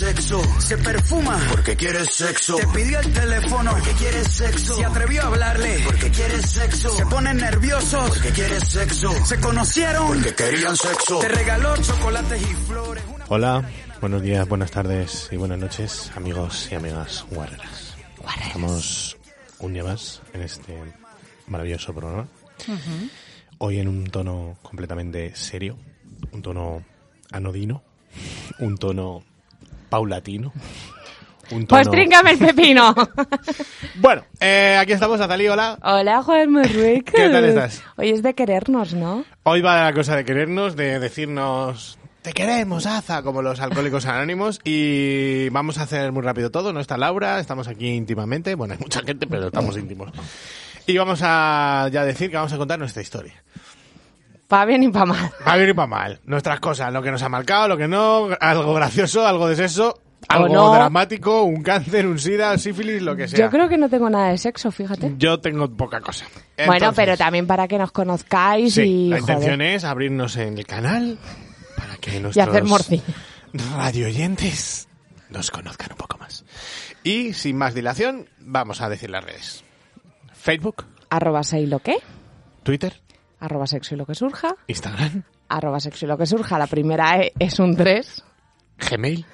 sexo, se perfuma porque quiere sexo, te pidió el teléfono porque quiere sexo, se atrevió a hablarle porque quiere sexo, se ponen nerviosos porque quiere sexo, se conocieron porque querían sexo, te regaló chocolates y flores. una- Hola, buenos días, buenas tardes y buenas noches, amigos y amigas guerreras. Estamos un día más en este maravilloso programa. Hoy en un tono completamente serio, un tono anodino, un tono paulatino. Un tono... Pues tríncame el pepino. Bueno, eh, aquí estamos, Azalí, hola. Hola, Juan Marruecos. ¿Qué tal estás? Hoy es de querernos, ¿no? Hoy va la cosa de querernos, de decirnos te queremos, Aza, como los alcohólicos anónimos. Y vamos a hacer muy rápido todo. No está Laura, estamos aquí íntimamente. Bueno, hay mucha gente, pero estamos íntimos. Y vamos a ya decir que vamos a contar nuestra historia. Pa' bien y pa' mal. Va bien y para mal. Nuestras cosas, lo que nos ha marcado, lo que no, algo gracioso, algo de sexo, algo no. dramático, un cáncer, un sida, sífilis, lo que sea. Yo creo que no tengo nada de sexo, fíjate. Yo tengo poca cosa. bueno, pero también para que nos conozcáis Sí, y, la joder, intención es abrirnos en el canal para que y nuestros hacer morcilla. radio oyentes nos conozcan un poco más. Y sin más dilación, vamos a decir las redes. Facebook, Arroba lo Twitter, arroba sexo y lo que surja, Instagram, arroba sexo y lo que surja. La primera E es un 3. Gmail,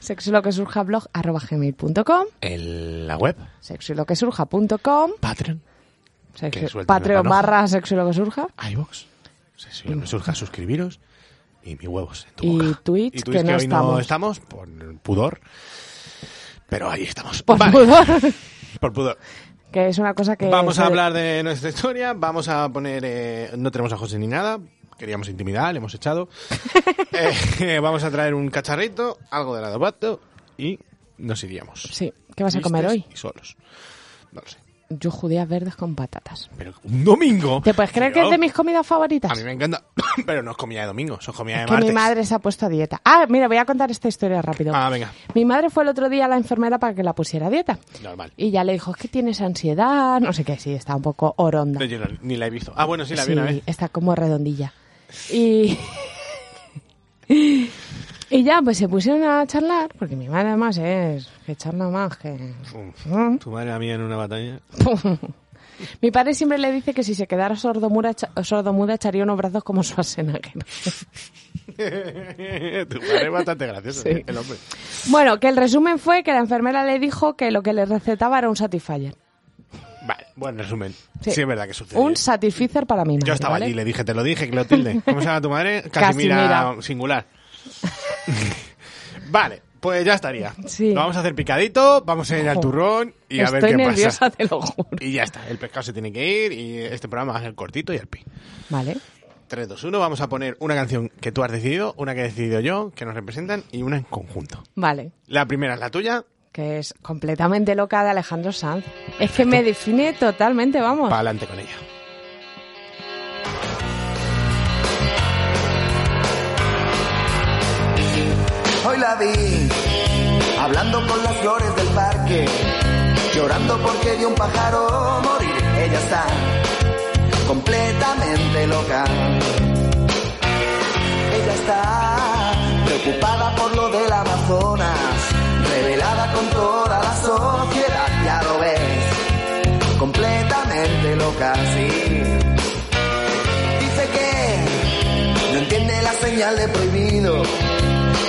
Sexo y lo que surja blog arroba gmail.com, la web, sexo y lo que surja.com, Patreon, Que sexo- Patreon barra sexo y lo que surja. iVoox. Si me surja suscribiros y mi huevos en tu Y boca. Twitch, y Twitch, que que, no hoy no estamos. estamos por pudor. Pero ahí estamos. Por Vale, pudor. por pudor. Que es una cosa que... Vamos a hablar de nuestra historia, vamos a poner... eh, no tenemos a José ni nada, queríamos intimidad, le hemos echado. Eh, vamos a traer un cacharrito, algo de adobato y nos iríamos. Sí, ¿qué vas a comer hoy? Y solos. No lo sé. Yo judías verdes con patatas. Pero un domingo... ¿Te puedes creer que es de mis comidas favoritas? A mí me encanta, pero no es comida de domingo, son comida de que martes. mi madre se ha puesto a dieta. Ah, mira, voy a contar esta historia rápido. Ah, venga, Mi madre fue el otro día a la enfermera para que la pusiera a dieta. normal. Y ya le dijo, es que tienes ansiedad, no sé qué, sí, está un poco oronda. No, yo no- ni la he visto. Ah, bueno, sí, la vi una vez. está como redondilla. Y... y ya, pues se pusieron a charlar, porque mi madre además es que charla más que... Uf, tu madre a mí en una batalla. Mi padre siempre le dice que si se quedara sordomuda, sordomuda echaría unos brazos como Schwarzenegger. tu madre es bastante gracioso, Sí. el hombre. Bueno, que el resumen fue que la enfermera le dijo que lo que le recetaba era un Satisfyer. Vale, buen resumen. Sí. Sí, es verdad que sucede. Un Satisfyer para mi madre. Yo estaba ¿vale? allí, le dije, te lo dije, Clotilde. ¿Cómo se llama tu madre? Casimira, Casimira. singular. vale, pues ya estaría. Sí. Lo vamos a hacer picadito, vamos a ir al turrón y a ver qué nerviosa, pasa. te lo juro. Y ya está, el pescado se tiene que ir y este programa va a ser cortito y al pi. Vale. 3, 2, 1, vamos a poner una canción que tú has decidido, una que he decidido yo, que nos representan y una en conjunto. Vale. La primera es la tuya, Que es completamente loca de Alejandro Sanz. Es que me define totalmente, vamos. para adelante con ella. La vi hablando con las flores del parque, llorando porque vio un pájaro morir. Ella está completamente loca. Ella está preocupada por lo del Amazonas, revelada con toda la sociedad. Ya lo ves, completamente loca, sí. Dice que no entiende la señal de prohibido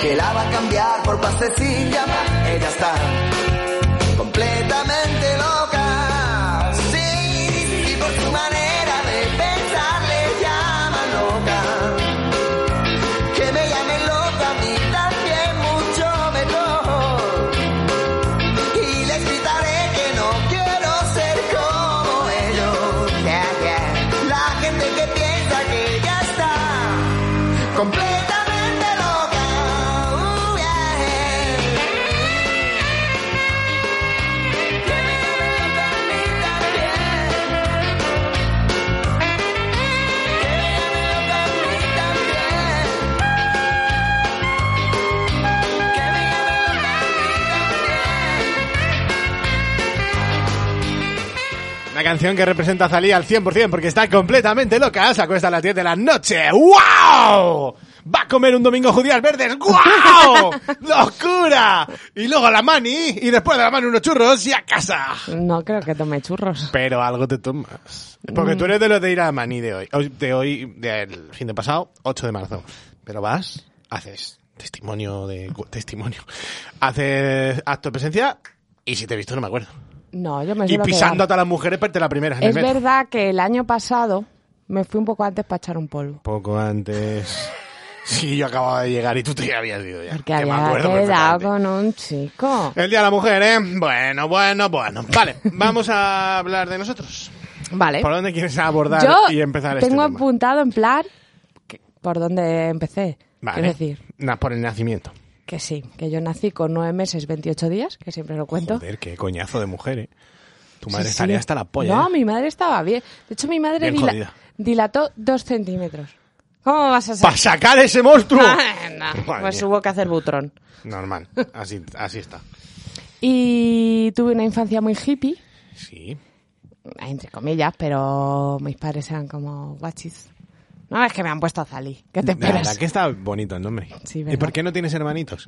que la va a cambiar por pasecilla. Ella está completamente loca. Sí, y por su manera de pensar le llaman loca. Que me llamen loca a mí también mucho mejor. Y les gritaré que no quiero ser como ellos. Yeah, yeah. La gente que piensa que ya está completa. Una canción que representa a Zalí al 100% porque está completamente loca. Se acuesta a las 10 de la noche. ¡Wow! Va a comer un domingo judías verdes. ¡Wow! ¡Locura! Y luego la mani. Y después de la mani unos churros y a casa. No creo que tome churros. Pero algo te tomas. Porque tú eres de los de ir a Mani de hoy. hoy- De hoy, del fin de pasado, 8 de marzo. Pero vas, haces testimonio de... Testimonio. Haces acto de presencia y si te he visto no me acuerdo. No, yo me Y pisando a las mujeres, parte la primera Es verdad que el año pasado me fui un poco antes para echar un polvo. Poco antes... Sí, yo acababa de llegar y tú te habías ido ya. Porque que me había acuerdo quedado con un chico. El Día de la Mujer, ¿eh? Bueno, bueno, bueno. Vale, vamos a hablar de nosotros. Vale. ¿Por dónde quieres abordar Yo y empezar este tengo tema? apuntado en plan por dónde empecé. Vale. Quiero decir Na- por el nacimiento. Que sí, que yo nací con nueve meses, 28 días, que siempre lo cuento. Joder, qué coñazo de mujer, ¿eh? Tu madre sí. estaría hasta la polla. No, ¿eh? mi madre estaba bien. De hecho, mi madre dila- dilató dos centímetros. ¿Cómo vas a ¡Para ser? sacar ese monstruo! Madre pues mía. hubo que hacer butrón. Normal, así, así está. Y tuve una infancia muy hippie, Sí. entre comillas, pero mis padres eran como guachis. No es que me han puesto a Zali, ¿qué te La verdad esperas? que está bonito el nombre. Sí, ¿Y por qué no tienes hermanitos?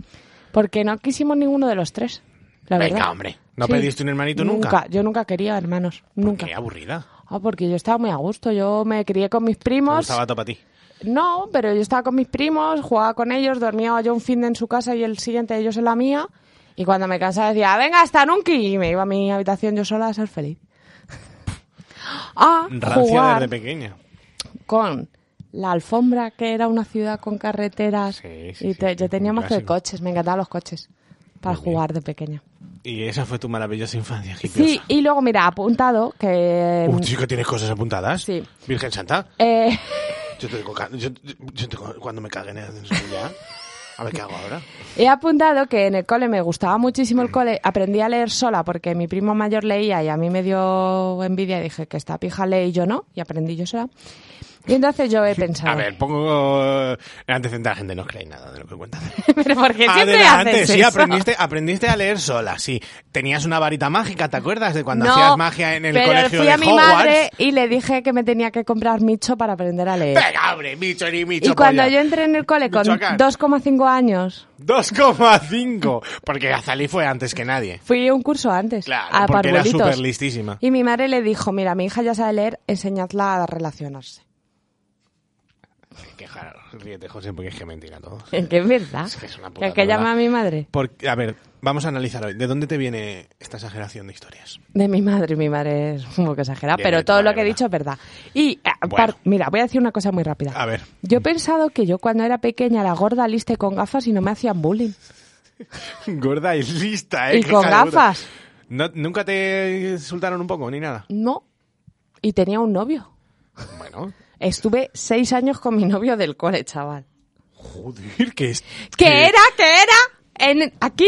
Porque no quisimos ninguno de los tres, la Venga, verdad. hombre. ¿No Sí. pediste un hermanito nunca? Yo nunca quería hermanos, nunca. Qué aburrida. Ah, porque yo estaba muy a gusto. Yo me crié con mis primos. gustaba todo para ti. No, pero yo estaba con mis primos, jugaba con ellos, dormía yo un fin de en su casa y el siguiente ellos en la mía. Y cuando me cansaba decía, venga, hasta nunca. Y me iba a mi habitación yo sola a ser feliz. A Rancia jugar desde pequeña. con la alfombra, que era una ciudad con carreteras. Sí, sí, y sí, te- sí, yo tenía de coches, me encantaban los coches para Muy bien. jugar de pequeña. Y esa fue tu maravillosa infancia, Sí, hipiosa. y luego, mira, apuntado que... Uy, chico, ¿tienes cosas apuntadas? Sí. Virgen Santa. eh, Yo te digo, yo, yo te- cuando me caguen en ya. A ver qué hago ahora. He apuntado que en el cole me gustaba muchísimo el cole, aprendí a leer sola porque mi primo mayor leía y a mí me dio envidia y dije que esta pija lee y yo no, y aprendí yo sola. Y entonces yo he pensado... A ver, pongo eh, el antecedente a la gente, no os creéis nada de lo que cuentas. pero porque siempre Adelante, haces sí, eso? aprendiste, aprendiste a leer sola, sí. Tenías una varita mágica, ¿te acuerdas de cuando no, hacías magia en el pero colegio fui de a mi Hogwarts? madre y le dije que me tenía que comprar Micho para aprender a leer. Venga, hombre, bicho ni bicho y cuando polla. yo entré en el cole con Michoacán. 2,5 años, 2,5. Porque Azalí fue antes que nadie. fui a un curso antes Claro, a porque era súper listísima. Y mi madre le dijo, mira, mi hija ya sabe leer, enseñadla a relacionarse. Que claro, ríete, José, porque es que mentira todo. Que es verdad. Es que es una puta que llama a mi madre. Porque, a ver, vamos a analizar hoy. ¿De dónde te viene esta exageración de historias? De mi madre, mi madre es un poco exagerada, Bien, pero todo lo que he dicho es verdad. Y, eh, Bueno. par- mira, voy a decir una cosa muy rápida. A ver. Yo he pensado que yo cuando era pequeña era gorda, lista y con gafas y no me hacían bullying. Gorda y lista, ¿eh? Y con gafas. No- ¿Nunca te insultaron un poco, ni nada? No. Y tenía un novio. Bueno, Estuve seis años con mi novio del cole, chaval. joder, que es... ¿Qué que- era? ¿Qué era? En, aquí.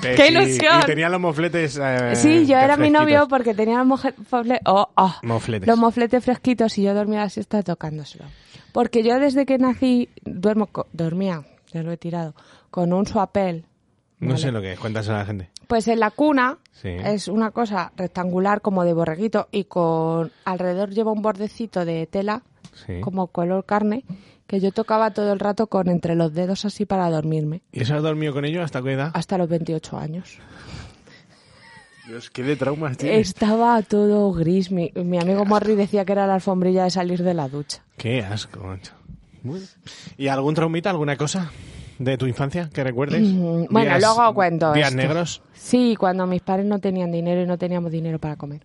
que ¡Qué sí, ilusión! Y tenía los mofletes... eh, Sí, yo era mi novio porque tenía fofle- oh, oh, Mofletes. los mofletes fresquitos y yo dormía la siesta tocándoselo. Porque yo desde que nací duermo co- dormía, ya lo he tirado, con un suapel. No ¿vale? sé lo que es, cuéntaselo a la gente. Pues en la cuna Sí. es una cosa rectangular como de borreguito y con alrededor lleva un bordecito de tela Sí. como color carne que yo tocaba todo el rato con entre los dedos así para dormirme ¿Y eso has dormido con ellos hasta qué edad? hasta los 28 años. Dios, qué de traumas tienes. Estaba todo gris. Mi, mi amigo Morri decía que era la alfombrilla de salir de la ducha. Qué asco, macho. ¿Y algún traumita, alguna cosa de tu infancia que recuerdes? Mm, Bueno, Días- luego cuento Días esto. negros. Sí, cuando mis padres no tenían dinero y no teníamos dinero para comer.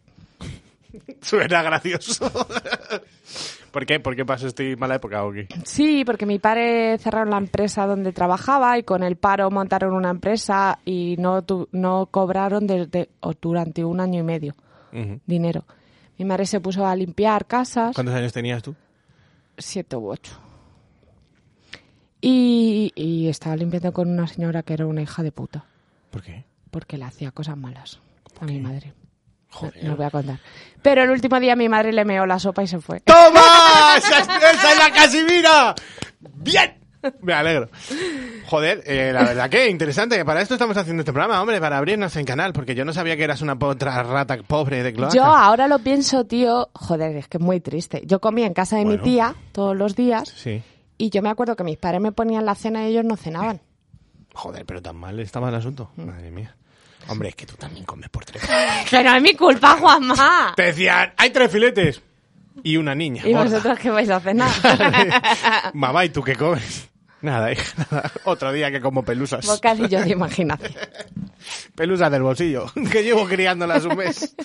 Suena gracioso. ¿Por qué? ¿Por qué pasó esta mala época o qué? Sí, porque mi padre cerraron la empresa donde trabajaba y con el paro montaron una empresa y no, tu- no cobraron desde, o durante un año y medio dinero. Mi madre se puso a limpiar casas, ¿Cuántos años tenías tú? siete u ocho. Y, y estaba limpiando con una señora que era una hija de puta, ¿Por qué? porque le hacía cosas malas a mi madre. Joder. No os voy a contar. Pero el último día mi madre le meó la sopa y se fue. ¡Toma! ¡Esa es, esa es la Casimira! ¡Bien! Me alegro. Joder, eh, la verdad que interesante. Para esto estamos haciendo este programa, hombre, para abrirnos en canal, porque yo no sabía que eras una otra rata pobre de cloaca. Yo ahora lo pienso, tío, joder, es que es muy triste. Yo comía en casa de Bueno. mi tía todos los días Sí. Y yo me acuerdo que mis padres me ponían la cena y ellos no cenaban. Joder, pero tan mal estaba el asunto. Madre mía. Hombre, es que tú también comes por tres. Que no es mi culpa, Juanma. Te decían, hay tres filetes y una niña. ¿Y gorda. vosotros qué vais a cenar? Mamá, ¿y tú qué comes? Nada, hija, nada. Otro día que como pelusas. Bocadillo de imaginación. Pelusas del bolsillo, que llevo criándolas un mes.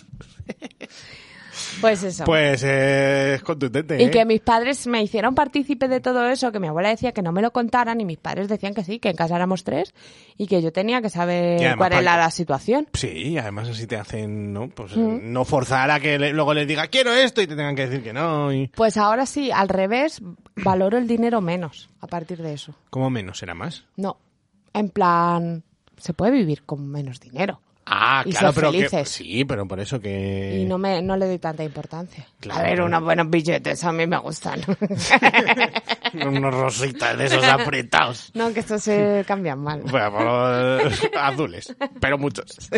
Pues eso. Pues eh, es contundente, Y ¿eh? que mis padres me hicieron partícipe de todo eso, que mi abuela decía que no me lo contaran y mis padres decían que sí, que en casa éramos tres y que yo tenía que saber además cuál era la situación. Sí, además así te hacen, ¿no? Pues eh, no forzar a que le- luego les diga quiero esto y te tengan que decir que no. Y... Pues ahora sí, al revés, valoro el dinero menos a partir de eso. ¿Cómo menos? ¿Será más? No, en plan, se puede vivir con menos dinero Ah, Y claro, pero que, felices. sí, pero por eso que... y no me no le doy tanta importancia. Claro. A ver, unos buenos billetes a mí me gustan. Unos rositas de esos apretados. no, que estos se cambian mal. Bueno, azules, pero muchos.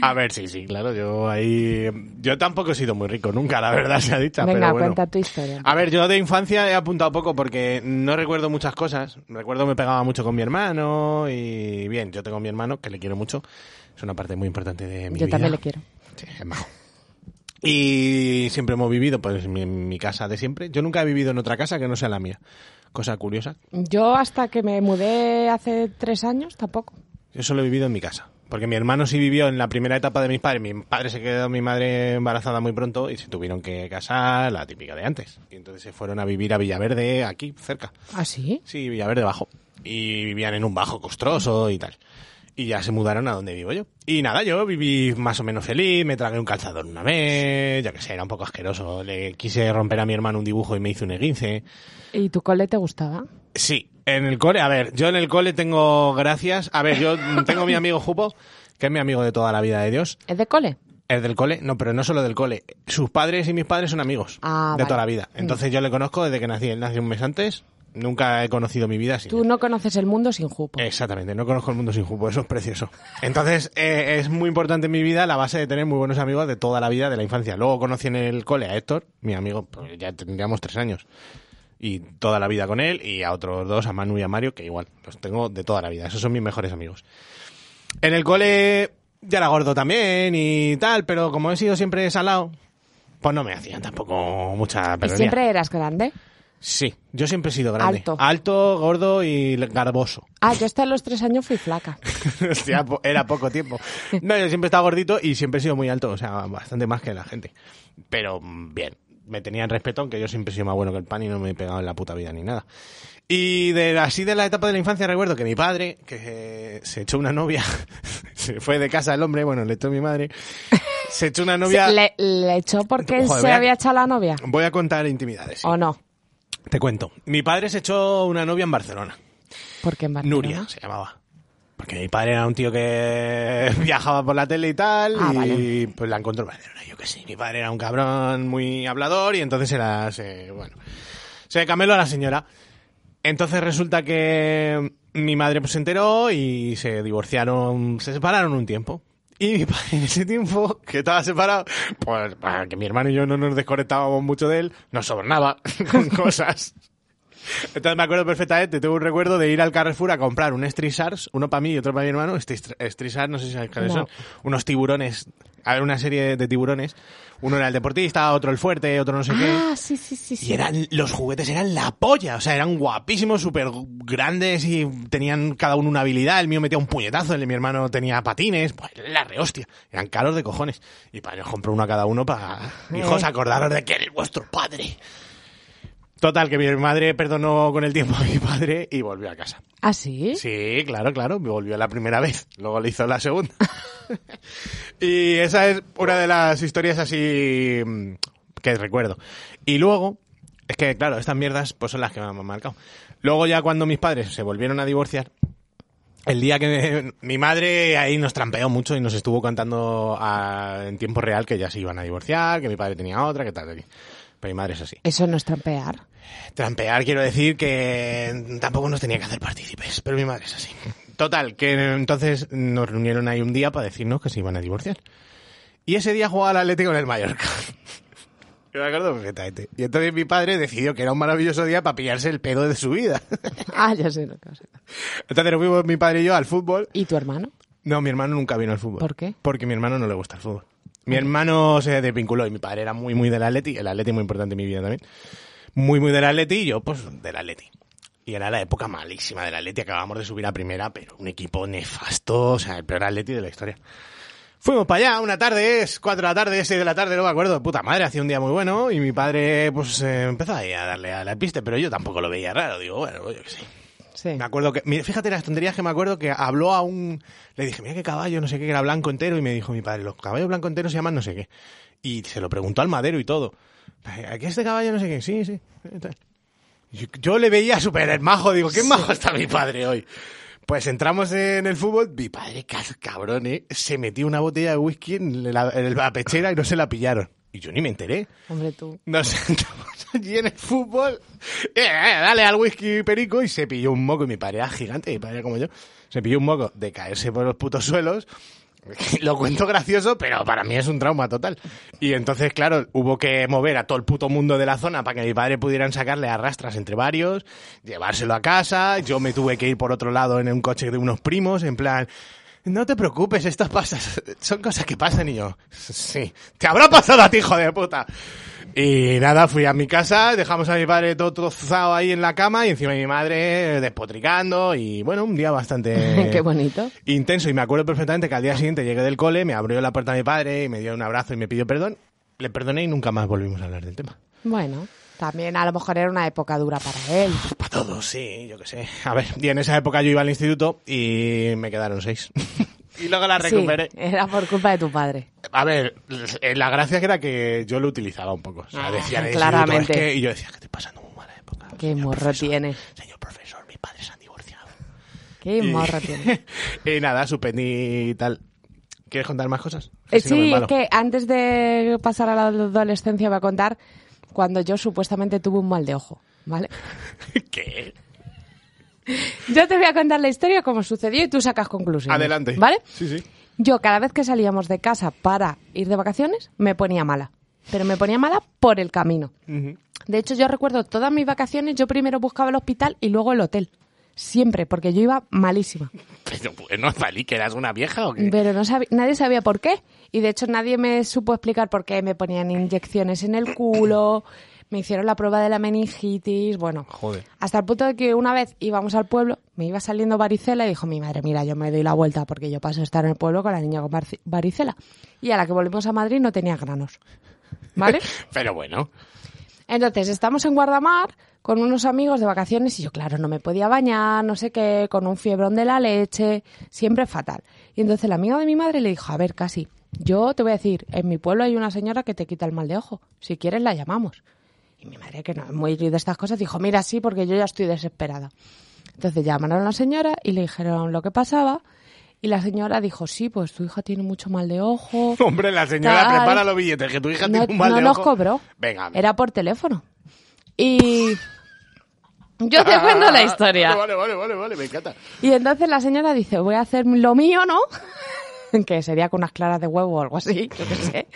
A ver, sí, sí, claro, yo ahí... Yo tampoco he sido muy rico nunca, la verdad se ha dicho, Venga, pero bueno. cuenta tu historia. A ver, yo de infancia he apuntado poco porque no recuerdo muchas cosas. Recuerdo me pegaba mucho con mi hermano y bien, yo tengo a mi hermano que le quiero mucho. Es una parte muy importante de mi Yo vida. también le quiero. Sí, es majo. Y siempre hemos vivido pues en mi, en mi casa de siempre. Yo nunca he vivido en otra casa que no sea la mía. Cosa curiosa. Yo hasta que me mudé hace tres años, tampoco. Yo solo he vivido en mi casa. Porque mi hermano sí vivió en la primera etapa de mis padres. Mi padre se quedó, mi madre embarazada muy pronto y se tuvieron que casar, la típica de antes. Y entonces se fueron a vivir a Villaverde, aquí, cerca. ¿Ah, sí? Sí, Villaverde bajo. Y vivían en un bajo costroso y tal. Y ya se mudaron a donde vivo yo. Y nada, yo viví más o menos feliz, me tragué un calzador una vez, yo que sé, era un poco asqueroso. Le quise romper a mi hermano un dibujo y me hizo un esguince. ¿Y tu cole te gustaba? Sí, en el cole, a ver, yo en el cole tengo gracias. A ver, yo tengo mi amigo Jupo, que es mi amigo de toda la vida de Dios. ¿Es de cole? Es del cole, no, pero no solo del cole. Sus padres y mis padres son amigos Ah, de vale. toda la vida. Entonces yo le conozco desde que nací. Él nació un mes antes. Nunca he conocido mi vida sin Tú él. no conoces el mundo sin jupo. Exactamente, no conozco el mundo sin Jupo, eso es precioso. Entonces, eh, es muy importante en mi vida la base de tener muy buenos amigos de toda la vida, de la infancia. Luego conocí en el cole a Héctor, mi amigo, pues ya tendríamos tres años. Y toda la vida con él, y a otros dos, a Manu y a Mario, que igual, los tengo de toda la vida. Esos son mis mejores amigos. En el cole ya era gordo también y tal, pero como he sido siempre salado, pues no me hacían tampoco mucha ¿Y siempre eras grande? Sí, yo siempre he sido grande. Alto. Alto, gordo y garboso. Ah, yo hasta los tres años fui flaca. Hostia, era poco tiempo. No, yo siempre he estado gordito y siempre he sido muy alto, o sea, bastante más que la gente. Pero mm, bien, me tenían respeto, aunque yo siempre he sido más bueno que el pan y no me he pegado en la puta vida ni nada. Y de así de la etapa de la infancia recuerdo que mi padre, que eh, se echó una novia, se fue de casa el hombre, bueno, le echó mi madre, se echó una novia... ¿Le, le echó porque Joder, se había echado la novia? Voy a contar intimidades. ¿O no? Te cuento. Mi padre se echó una novia en Barcelona. Porque en Barcelona. Nuria se llamaba. Porque mi padre era un tío que viajaba por la tele y tal, Ah, y vale. pues la encontró yo que sé. Mi padre era un cabrón muy hablador y entonces era, se, bueno, se cameló a la señora. Entonces resulta que mi madre pues se enteró y se divorciaron, se separaron un tiempo. Y mi padre en ese tiempo, que estaba separado, pues para que mi hermano y yo no nos desconectábamos mucho de él, nos sobornaba con cosas. Entonces me acuerdo perfectamente, tengo un recuerdo de ir al Carrefour a comprar un Street Sharks, uno para mí y otro para mi hermano. Street Sharks, no sé si sabéis cuáles No. son. Unos tiburones, a ver, una serie de tiburones. Uno era el deportista, otro el fuerte, otro no sé qué. Ah, sí, sí, sí. Y eran, los juguetes eran la polla, o sea, eran guapísimos, súper grandes y tenían cada uno una habilidad. El mío metía un puñetazo, el de mi hermano tenía patines, pues la rehostia. Eran caros de cojones. Y para nos compró uno a cada uno para, hijos, Eh. acordaros de que eres vuestro padre. Total, que mi madre perdonó con el tiempo a mi padre y volvió a casa. ¿Ah, sí? Sí, claro, claro, me volvió la primera vez, luego le hizo la segunda. y esa es una de las historias así mm, que recuerdo. Y luego, Es que, claro, estas mierdas pues son las que me han marcado. Luego ya cuando mis padres se volvieron a divorciar, el día que mi madre ahí nos trampeó mucho y nos estuvo contando a- en tiempo real que ya se iban a divorciar, que mi padre tenía otra, que tal. tal. Pero mi madre es así. Eso no es trampear. Trampear quiero decir que tampoco nos tenía que hacer partícipes, pero mi madre es así. Total, que entonces nos reunieron ahí un día para decirnos que se iban a divorciar. Y ese día jugaba al Atlético en el Mallorca. Yo me acuerdo perfectamente. Y entonces mi padre decidió que era un maravilloso día para pillarse el pedo de su vida. Ah, ya sé lo que vas a decir. Entonces nos fuimos mi padre y yo al fútbol. ¿Y tu hermano? No, mi hermano nunca vino al fútbol. ¿Por qué? Porque a mi hermano no le gusta el fútbol. Mi hermano se desvinculó y mi padre era muy, muy del Atleti. El Atleti muy importante en mi vida también. Muy, muy del Atleti y yo, pues, del Atleti. Y era la época malísima del Atleti. Acabamos de subir a primera, pero un equipo nefasto. O sea, el peor Atleti de la historia. Fuimos para allá, una tarde, es cuatro de la tarde, seis de la tarde, no me acuerdo. Puta madre, hacía un día muy bueno y mi padre, pues, eh, empezó ahí a darle a la piste, pero yo tampoco lo veía raro. Digo, bueno, yo qué sé. Sí. Me acuerdo que, mira, fíjate las tonterías que me acuerdo que habló a un, le dije, mira qué caballo, no sé qué, que era blanco entero, y me dijo mi padre, los caballos blanco enteros se llaman no sé qué. Y se lo preguntó al madero y todo. ¿Aquí este caballo no sé qué? Sí, sí. Yo, yo le veía súper majo, digo, qué majo está mi padre hoy. Pues entramos en el fútbol, mi padre, ca- cabrón, ¿eh? se metió una botella de whisky en la, en la pechera y no se la pillaron. Y yo ni me enteré. Hombre, tú. Nos sentamos allí en el fútbol. Eh, eh, dale al whisky perico y se pilló un moco. Y mi padre era gigante, mi padre era como yo. Se pilló un moco de caerse por los putos suelos. Lo cuento gracioso, pero para mí es un trauma total. Y entonces, claro, hubo que mover a todo el puto mundo de la zona para que mi padre pudieran sacarle arrastras entre varios, llevárselo a casa. Yo me tuve que ir por otro lado en un coche de unos primos, en plan, no te preocupes, estas pasas, son cosas que pasan y yo, sí, te habrá pasado a ti, hijo de puta. Y nada, fui a mi casa, dejamos a mi padre todo trozado ahí en la cama y encima mi madre despotricando y bueno, un día bastante Qué bonito. intenso y me acuerdo perfectamente que al día siguiente llegué del cole, me abrió la puerta mi padre y me dio un abrazo y me pidió perdón. Le perdoné y nunca más volvimos a hablar del tema. Bueno, también a lo mejor era una época dura para él. Para todos, sí, yo qué sé. A ver, y en esa época yo iba al instituto y me quedaron seis. y luego la recuperé. Sí, era por culpa de tu padre. A ver, eh, la gracia que era que yo lo utilizaba un poco. O sea, Ah, decía el claramente. "Es que-", y yo decía que estoy pasando muy mala época. Qué señor morro profesor, tienes. Señor profesor, mis padres se han divorciado. Qué Y- morro tiene. y nada, suspendí y tal. ¿Quieres contar más cosas? Eh, Si no sí, es que antes de pasar a la adolescencia voy a contar cuando yo supuestamente tuve un mal de ojo, ¿vale? ¿Qué? Yo te voy a contar la historia como sucedió y tú sacas conclusiones. Adelante. ¿Vale? Sí, sí. Yo cada vez que salíamos de casa para ir de vacaciones me ponía mala. Pero me ponía mala por el camino. De hecho, yo recuerdo todas mis vacaciones, yo primero buscaba el hospital y luego el hotel. Siempre, porque yo iba malísima. Pero bueno, Zalí, que eras una vieja o qué? Pero no nadie sabía por qué. Y de hecho nadie me supo explicar por qué me ponían inyecciones en el culo, me hicieron la prueba de la meningitis, bueno. Joder. Hasta el punto de que una vez íbamos al pueblo, me iba saliendo varicela y dijo mi madre, mira, yo me doy la vuelta porque yo paso a estar en el pueblo con la niña con varicela. Y a la que volvimos a Madrid no tenía granos. ¿Vale? Pero bueno. Entonces, estamos en Guardamar con unos amigos de vacaciones y yo, claro, no me podía bañar, no sé qué, con un fiebrón de la leche, siempre fatal. Y entonces el amigo de mi madre le dijo, a ver, casi, yo te voy a decir, en mi pueblo hay una señora que te quita el mal de ojo, si quieres la llamamos. Y mi madre, que no es muy de estas cosas, dijo, mira, sí, porque yo ya estoy desesperada. Entonces llamaron a la señora y le dijeron lo que pasaba. Y la señora dijo, sí, pues tu hija tiene mucho mal de ojo. Hombre, la señora Tal. prepara los billetes, que tu hija no, tiene un mal no de nos ojo. cobró. Venga. Era por teléfono. Y yo te cuento la historia. Vale, vale, vale, vale, me encanta. Y entonces la señora dice, voy a hacer lo mío, ¿no? que sería con unas claras de huevo o algo así, yo qué sé.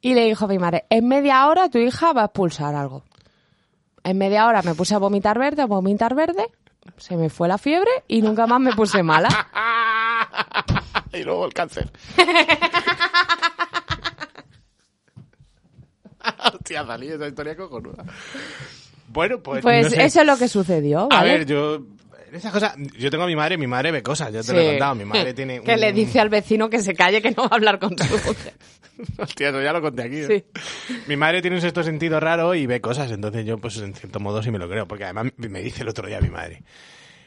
Y le dijo a mi madre, en media hora tu hija va a expulsar algo. En media hora me puse a vomitar verde, a vomitar verde, se me fue la fiebre y nunca más me puse mala. y luego el cáncer. Hostia, salí esa historia cojonuda. Bueno, pues. Pues no sé. eso es lo que sucedió, A ver, yo. Esas cosas. Yo tengo a mi madre, mi madre ve cosas, yo te Sí. lo he contado. Mi madre tiene. Que un- le dice al vecino que se calle, que no va a hablar con su mujer. Hostia, eso ya lo conté aquí. ¿eh? Sí. Mi madre tiene un sexto sentido raro y ve cosas, entonces yo, pues en cierto modo sí me lo creo, porque además me dice el otro día mi madre.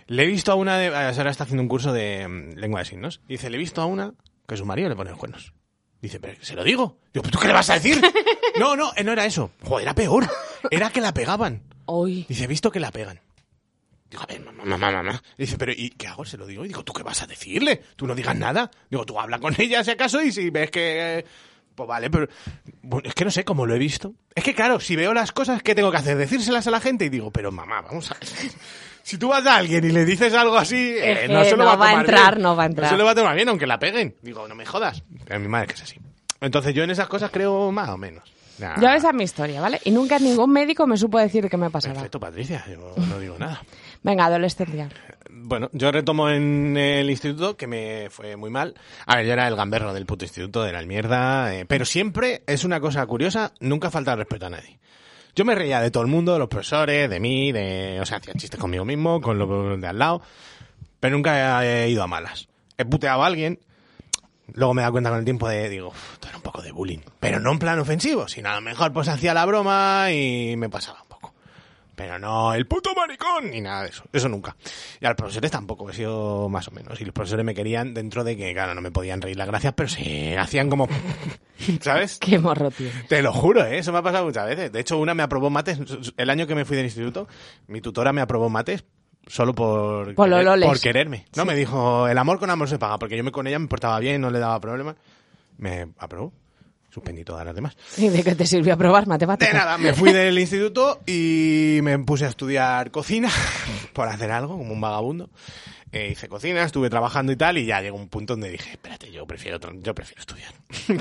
Le he visto a una de. Ahora está haciendo un curso de mm, lengua de signos. Dice, le he visto a una que su marido le pone los cuernos. Dice, pero ¿se lo digo? Yo, ¿tú qué le vas a decir? no, no, eh, no era eso. Joder, era peor. era que la pegaban. Hoy. Dice, he visto que la pegan. Digo, a ver, mamá, mamá, mamá. Dice, pero ¿y qué hago? Se lo digo. Y digo, ¿tú qué vas a decirle? Tú no digas nada. Digo, tú habla con ella si acaso y si ves que... Pues vale, pero bueno, es que no sé cómo lo he visto. Es que claro, si veo las cosas, ¿qué tengo que hacer? Decírselas a la gente y digo, pero mamá, vamos a. Si tú vas a alguien y le dices algo así, eh, no se lo no va a va a tomar entrar, bien. no va a entrar. se lo va a tomar bien, aunque la peguen. Digo, no me jodas. Pero mi madre que es así. Entonces yo en esas cosas creo más o menos. Nah. Yo esa es mi historia, ¿vale? Y nunca ningún médico me supo decir que me pasaba. Perfecto, Patricia, yo no digo nada. Venga, adolescencia. Bueno, yo retomo en el instituto, que me fue muy mal. A ver, yo era el gamberro del puto instituto, era el mierda. eh, pero siempre es una cosa curiosa, nunca falta respeto a nadie. Yo me reía de todo el mundo, de los profesores, de mí, de, o sea, hacía chistes conmigo mismo, con los de al lado, pero nunca he ido a malas. He puteado a alguien, luego me he dado cuenta con el tiempo de, digo, "Uf, esto era un poco de bullying. Pero no en plan ofensivo, sino a lo mejor pues hacía la broma y me pasaba. Pero no el puto maricón ni nada de eso. Eso nunca. Y a los profesores tampoco, he sido más o menos. Y los profesores me querían dentro de que, claro, no me podían reír las gracias, pero sí hacían como... ¿Sabes? Qué morro, tío. Te lo juro, ¿eh? eso me ha pasado muchas veces. De hecho, una me aprobó mates. El año que me fui del instituto, mi tutora me aprobó mates solo por, Por loles. por quererme. No, me dijo, el amor con amor se paga, porque yo me con ella me portaba bien, no le daba problema. Me aprobó. Suspendí todas las demás. ¿Y de qué te sirvió aprobar De matemáticas? nada, me fui del instituto y me puse a estudiar cocina por hacer algo, como un vagabundo. Eh, hice cocina, estuve trabajando y tal, y ya llegó un punto donde dije, espérate, yo prefiero, yo prefiero estudiar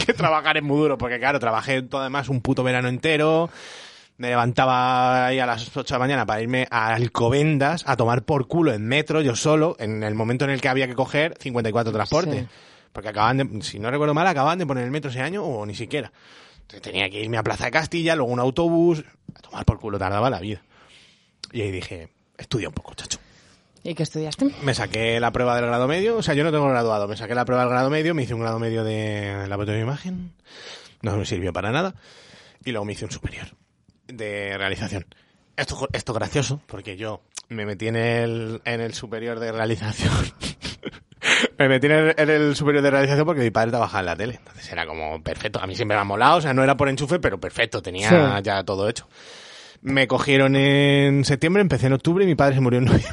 que trabajar es muy duro, porque claro, trabajé todo además un puto verano entero, me levantaba ahí a las 8 de la mañana para irme a Alcobendas a tomar por culo en metro, yo solo, en el momento en el que había que coger 54 transportes. Sí. Porque acaban de, si no recuerdo mal, acaban de poner el metro ese año o ni siquiera. Entonces tenía que irme a Plaza de Castilla, luego un autobús, a tomar por culo tardaba la vida. Y ahí dije, estudia un poco, chacho. ¿Y qué estudiaste? Me saqué la prueba del grado medio, o sea, yo no tengo graduado, me saqué la prueba del grado medio, me hice un grado medio de laboratorio de imagen, no me sirvió para nada, y luego me hice un superior de realización. Esto, esto gracioso, porque yo me metí en el, en el superior de realización. me metí en el, en el superior de realización porque mi padre trabajaba en la tele. Entonces era como perfecto. A mí siempre me ha molado, o sea, no era por enchufe, pero perfecto, tenía Sí. ya todo hecho. Me cogieron en septiembre, empecé en octubre y mi padre se murió en noviembre.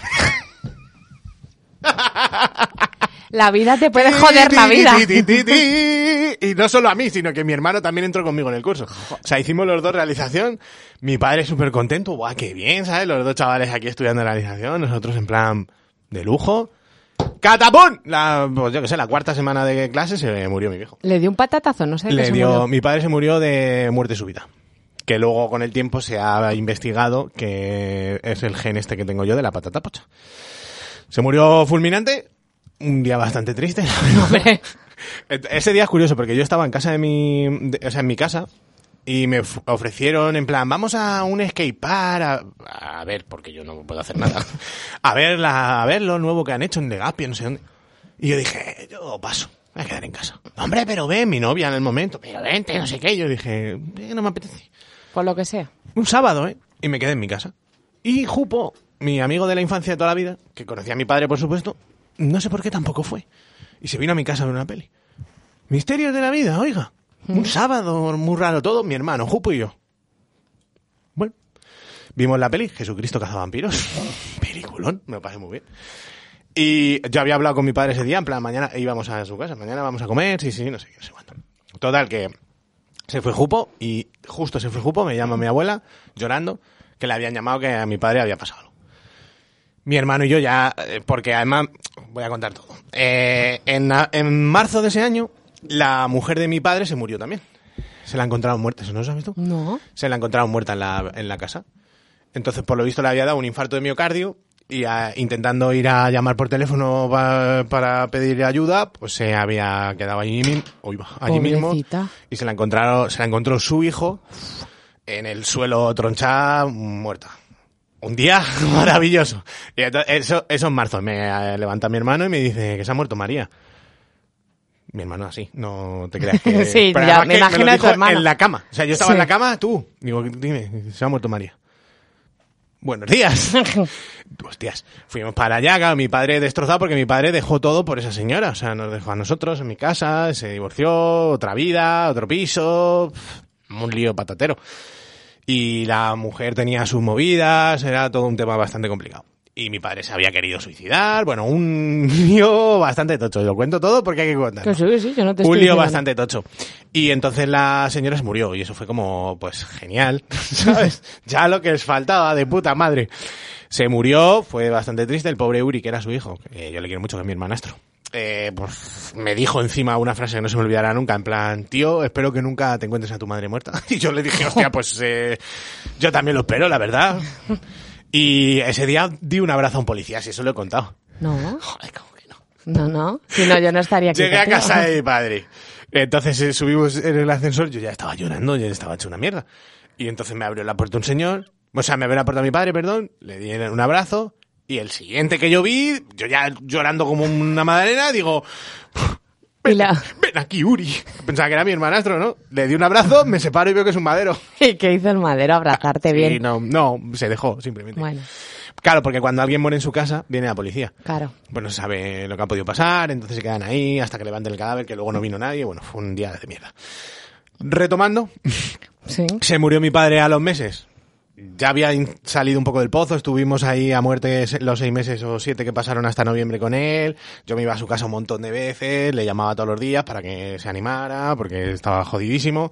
La vida te puede joder la vida. Y no solo a mí, sino que mi hermano también entró conmigo en el curso. O sea, hicimos los dos realización. Mi padre súper contento. Guau, qué bien, ¿sabes? Los dos chavales aquí estudiando realización. Nosotros en plan de lujo. ¡Catapún! La, pues yo qué sé, la cuarta semana de clase se murió mi viejo. Le dio un patatazo, no sé Le se dio, murió. mi padre se murió de muerte súbita. Que luego con el tiempo se ha investigado que es el gen este que tengo yo de la patata pocha. Se murió fulminante, un día bastante triste. Hombre. Ese día es curioso porque yo estaba en casa de mi, de- o sea, en mi casa y me ofrecieron en plan, vamos a un skate park a, a ver, porque yo no puedo hacer nada, a ver la, a ver lo nuevo que han hecho en Legapio, no sé dónde. Y yo dije, yo paso, me voy a quedar en casa. Hombre, pero ven, mi novia en el momento, pero vente, no sé qué. Yo dije, "Eh, no me apetece. Por lo que sea. Un sábado, ¿eh? Y me quedé en mi casa. Y Jupo, mi amigo de la infancia de toda la vida, que conocía a mi padre, por supuesto, no sé por qué tampoco fue. Y se vino a mi casa a ver una peli. Misterios de la vida, oiga. Un sábado muy raro todo, mi hermano, Jupo y yo. Bueno, vimos la peli, Jesucristo caza vampiros. Peliculón, me lo pasé muy bien. Y yo había hablado con mi padre ese día, en plan, mañana íbamos a su casa, mañana vamos a comer, sí, sí, no sé qué, no sé cuánto. Total, que se fue Jupo y justo se fue Jupo, me llama mi abuela llorando que le habían llamado que a mi padre había pasado algo. Mi hermano y yo ya, eh, porque además, voy a contar todo. Eh, en, en marzo de ese año, la mujer de mi padre se murió también. Se la encontraron muerta, ¿eso no lo sabes tú? No. Se la encontraron muerta en la, en la casa. Entonces, por lo visto, le había dado un infarto de miocardio y ah, intentando ir a llamar por teléfono pa- para pedir ayuda, pues se había quedado allí, allí mismo y se la encontraron, se la encontró su hijo en el suelo tronchada, muerta. Un día maravilloso. Y entonces, eso, eso en marzo. Me eh, levanta mi hermano y me dice que se ha muerto María. Mi hermano así, no te creas que... Sí, Pero ya, además me que imagino a tu hermano. En la cama. O sea, yo estaba Sí. en la cama, tú. Digo, dime, se ha muerto María. Buenos días. Hostias, fuimos para allá, claro, mi padre destrozado porque mi padre dejó todo por esa señora, o sea, nos dejó a nosotros en mi casa, se divorció, otra vida, otro piso, un lío patatero. Y la mujer tenía sus movidas, era todo un tema bastante complicado. Y mi padre se había querido suicidar, bueno, un lío bastante tocho. Lo cuento todo porque hay que contarlo. Sí, sí, yo no te Un lío bastante tocho. Y entonces la señora se murió y eso fue como, pues genial, ¿sabes? ya lo que les faltaba de puta madre. Se murió, fue bastante triste, el pobre Uri, que era su hijo, que yo le quiero mucho, que es mi hermanastro. Eh, pues me dijo encima una frase que no se me olvidará nunca, en plan, tío, espero que nunca te encuentres a tu madre muerta. Y yo le dije, hostia, pues eh, yo también lo espero, la verdad. Y ese día di un abrazo a un policía, si eso lo he contado. No, Joder, ¿cómo que no? no, no. Si no, yo no estaría aquí. Llegué a casa de mi padre. Entonces eh, subimos en el ascensor, yo ya estaba llorando, ya estaba hecho una mierda. Y entonces me abrió la puerta un señor, o sea, me abrió la puerta mi padre, perdón, le di un abrazo, y el siguiente que yo vi, yo ya llorando como una madalena, digo, La... ven aquí, Uri. Pensaba que era mi hermanastro, ¿no? Le di un abrazo, me separo y veo que es un madero. ¿Y qué hizo el madero? Abrazarte Sí, bien. no, no, se dejó, simplemente. Bueno, Claro, porque cuando alguien muere en su casa, viene la policía. claro. Pues no se sabe lo que ha podido pasar, entonces se quedan ahí hasta que levanten el cadáver, que luego no vino nadie. Bueno, fue un día de mierda. Retomando, Sí. se murió mi padre a los meses. Ya había salido un poco del pozo, estuvimos ahí a muerte los seis meses o siete que pasaron hasta noviembre con él. Yo me iba a su casa un montón de veces, le llamaba todos los días para que se animara, porque estaba jodidísimo.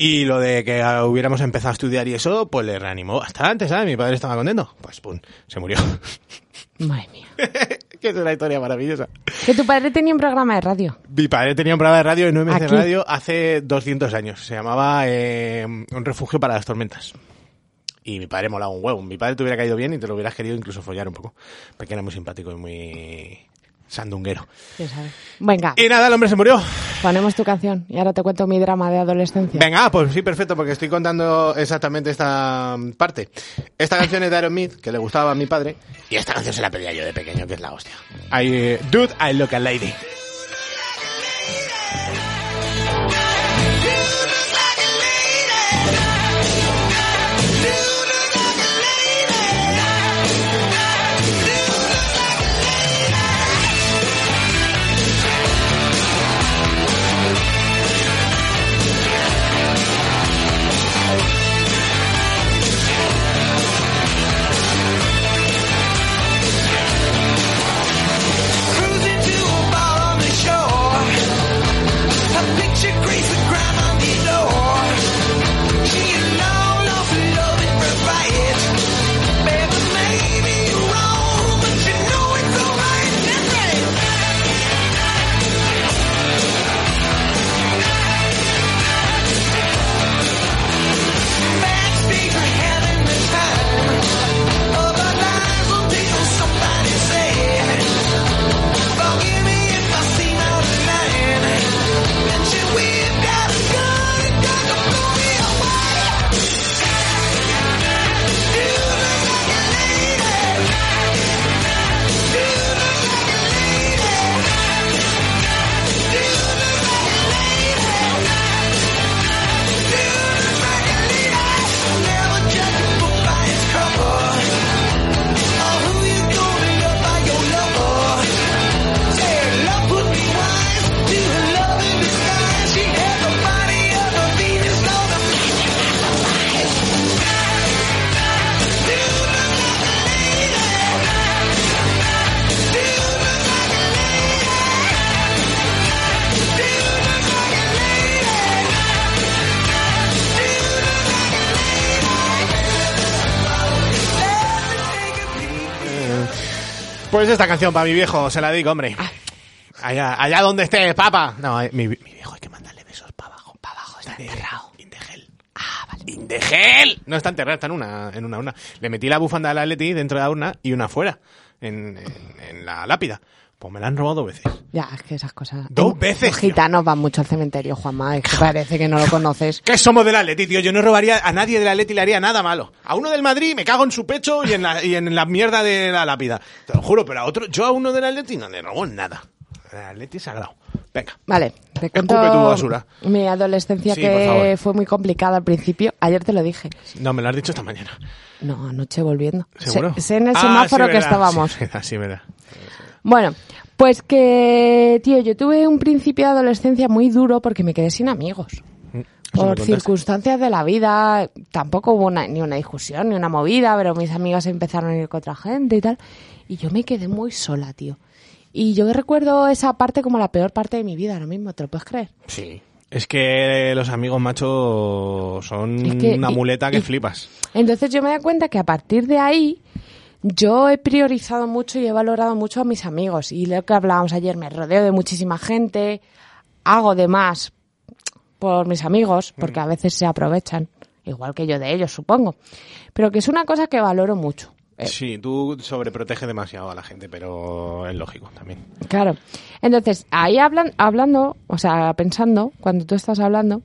Y lo de que ah, hubiéramos empezado a estudiar y eso, pues le reanimó bastante, ¿sabes? Mi padre estaba contento. Pues pum, se murió. Madre mía. que es una historia maravillosa. Que tu padre tenía un programa de radio. Mi padre tenía un programa de radio en UMC Aquí. Radio hace 200 años. Se llamaba eh, Un refugio para las tormentas. Y mi padre molaba un huevo. Mi padre te hubiera caído bien y te lo hubieras querido incluso follar un poco. Porque era muy simpático y muy sandunguero. ¿Quién sabe? Venga, Y nada, el hombre se murió. ponemos tu canción y ahora te cuento mi drama de adolescencia. Venga, ah, pues sí, perfecto, porque estoy contando exactamente esta parte. Esta canción es de Aerosmith, que le gustaba a mi padre, y esta canción se la pedía yo de pequeño, que es la hostia. I, eh, Dude, I Look a Lady. Pues esta canción para mi viejo, se la digo, hombre. Ah. Allá, allá donde esté, papa. No, eh, mi, mi viejo hay que mandarle besos para abajo, para abajo. Está enterrado. Indegel. Ah, vale. No está enterrado, está en una, en una urna. Le metí la bufanda del Atleti dentro de la urna y una fuera, en, en, en la lápida. Pues me la han robado dos veces. Ya, es que esas cosas. Dos veces, Los gitanos van mucho al cementerio, Juanma. Es que parece que no lo conoces. ¿Qué somos del Atleti, tío? Yo no robaría a nadie del Atleti le haría nada malo. A uno del Madrid me cago en su pecho y en la, y en la mierda de la lápida. Te lo juro, pero a otro, yo a uno del Atleti no le robo nada. El Atleti sagrado. Venga. Vale, te cuento tu basura. mi adolescencia Sí, que fue muy complicada al principio. Ayer te lo dije. No, me lo has dicho esta mañana. No, anoche volviendo. ¿Seguro? Sé, sé en el Ah, semáforo sí, que verdad, estábamos. Sí, verdad, sí, verdad. Bueno, pues que, tío, yo tuve un principio de adolescencia muy duro porque me quedé sin amigos. me por circunstancias de la vida, tampoco hubo una- ni una discusión ni una movida, pero mis amigas empezaron a ir con otra gente y tal. Y yo me quedé muy sola, tío. Y yo recuerdo esa parte como la peor parte de mi vida ahora mismo, ¿te lo puedes creer? Sí. Es que los amigos machos son Es que- una y- muleta que y- flipas. Entonces yo me doy cuenta que a partir de ahí yo he priorizado mucho y he valorado mucho a mis amigos. Y lo que hablábamos ayer, me rodeo de muchísima gente, hago de más por mis amigos, porque a veces se aprovechan, igual que yo de ellos, supongo. Pero que es una cosa que valoro mucho. Eh, Sí, tú sobreproteges demasiado a la gente, pero es lógico también. Claro. Entonces, ahí hablan, hablando, o sea, pensando, cuando tú estás hablando,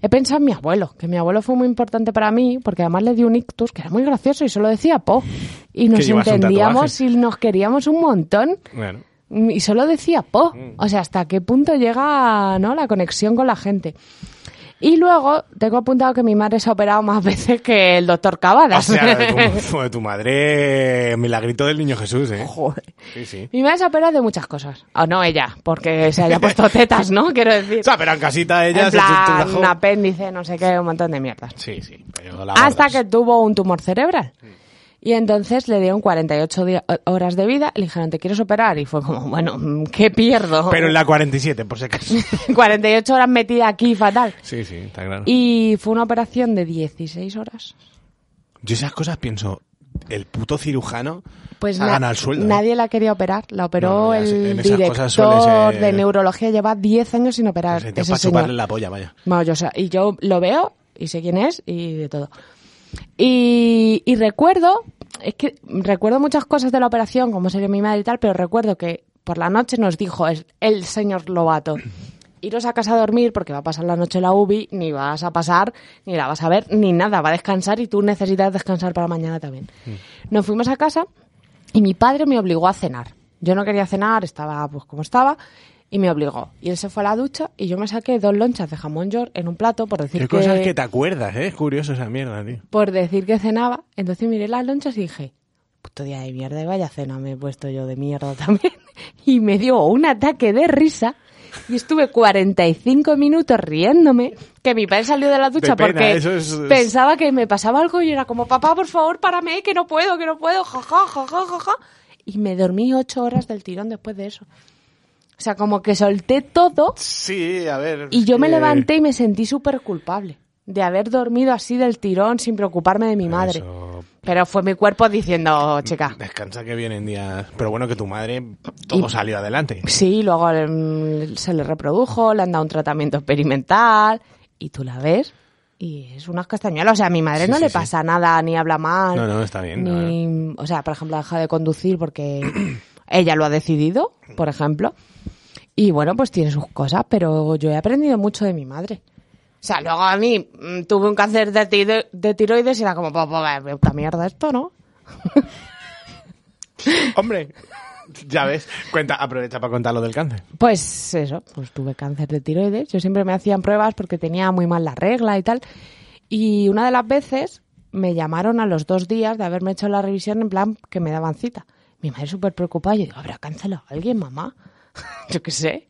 he pensado en mi abuelo, que mi abuelo fue muy importante para mí, porque además le dio un ictus que era muy gracioso y solo decía po. Y nos entendíamos y nos queríamos un montón. Bueno, Y solo decía po. Mm. O sea, hasta qué punto llega ¿no? la conexión con la gente. Y luego tengo apuntado que mi madre se ha operado más veces que el doctor o Cavadas. sea, de tu, de tu madre, milagrito del niño Jesús, ¿eh? Joder. Sí, sí. Mi madre se ha operado de muchas cosas. O no ella, porque se haya puesto tetas, ¿no? Quiero decir. O sea, pero en casita ella en se plan, un apéndice, no sé qué, un montón de mierdas. Sí, sí. pero Hasta que tuvo un tumor cerebral. Y entonces le dieron 48 di- horas de vida, le dijeron, ¿te quieres operar? Y fue como, bueno, mm, ¿qué pierdo? Pero en la 47, por si acaso. 48 horas metida aquí, fatal. Sí, sí, está claro. Y fue una operación de 16 horas. Yo esas cosas pienso, el puto cirujano Pues ha na- ganado el sueldo. ¿eh? nadie la quería operar. La operó No, sé, el director ser- de neurología. Lleva 10 años sin operar. Ese para señor. chuparle la polla, vaya. Bueno, yo, sé- y yo lo veo y sé quién es y de todo. Y, y recuerdo, es que recuerdo muchas cosas de la operación, como sería mi madre y tal, pero recuerdo que por la noche nos dijo el, el señor Lobato, iros a casa a dormir porque va a pasar la noche la UBI, ni vas a pasar, ni la vas a ver, ni nada, va a descansar y tú necesitas descansar para mañana también. Nos fuimos a casa y mi padre me obligó a cenar. Yo no quería cenar, estaba pues como estaba, y me obligó. Y él se fue a la ducha y yo me saqué dos lonchas de jamón york en un plato por decir Qué que, cosas que te acuerdas, ¿eh? Es curioso esa mierda, tío. por decir que cenaba. Entonces miré las lonchas y dije, puto día de mierda y vaya cena me he puesto yo de mierda también. Y me dio un ataque de risa. Y estuve 45 minutos riéndome, que mi padre salió de la ducha pena, porque eso es- es- pensaba que me pasaba algo y era como, papá, por favor, párame, que no puedo, que no puedo, jaja, jaja, jaja. Y me dormí ocho horas del tirón después de eso. O sea, como que solté todo Sí, a ver. y yo me eh, levanté y me sentí súper culpable de haber dormido así del tirón sin preocuparme de mi madre. Pero fue mi cuerpo diciendo, chica. Descansa que vienen días. Pero bueno, que tu madre todo Y- salió adelante. Sí, luego mm, se le reprodujo, le han dado un tratamiento experimental y tú la ves y es unas castañuelas. O sea, a mi madre Sí, no sí, le sí. pasa nada, ni habla mal. No, no, está bien, Ni, o sea, por ejemplo, deja de conducir porque ella lo ha decidido, por ejemplo. Y bueno, pues tiene sus cosas, pero yo he aprendido mucho de mi madre. O sea, luego a mí mm, tuve un cáncer de, tiro- de tiroides y era como, pues, pues, puta mierda esto, ¿no? Hombre, ya ves. Cuenta, aprovecha para contar lo del cáncer. Pues eso, pues tuve cáncer de tiroides. Yo siempre me hacían pruebas porque tenía muy mal la regla y tal. Y una de las veces me llamaron a los dos días de haberme hecho la revisión en plan que me daban cita. Mi madre súper preocupada. Yo digo, ¿habrá cancelado a alguien, mamá? Yo qué sé.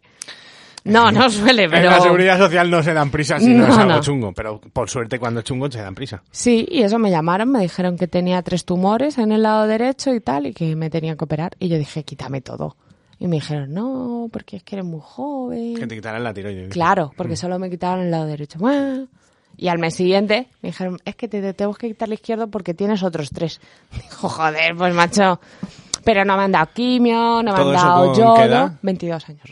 No, no suele, pero... En la seguridad social no se dan prisa si no, No, es algo no. chungo. Pero por suerte, cuando es chungo, se dan prisa. Sí, y eso me llamaron, me dijeron que tenía tres tumores en el lado derecho y tal, y que me tenían que operar. Y yo dije, quítame todo. Y me dijeron, no, porque es que eres muy joven. Que te quitarán la tiroides. Claro, porque solo me quitaron el lado derecho. Y al mes siguiente me dijeron, es que te, te tengo que quitar el izquierdo porque tienes otros tres. Dijo, joder, pues macho. Pero no me han dado quimio, no me ¿Todo han dado yodo. edad? 22 años.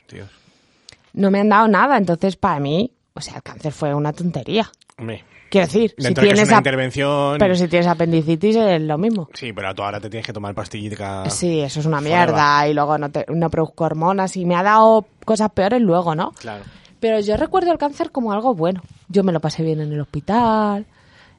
No me han dado nada, entonces para mí, o sea, el cáncer fue una tontería. Hombre, Quiero decir, si de tienes una intervención... pero si tienes apendicitis es lo mismo. Sí, pero tú ahora te tienes que tomar pastillitas. Sí, eso es una mierda y luego no, te, no produzco hormonas y me ha dado cosas peores luego, ¿no? Claro. Pero yo recuerdo el cáncer como algo bueno. Yo me lo pasé bien en el hospital,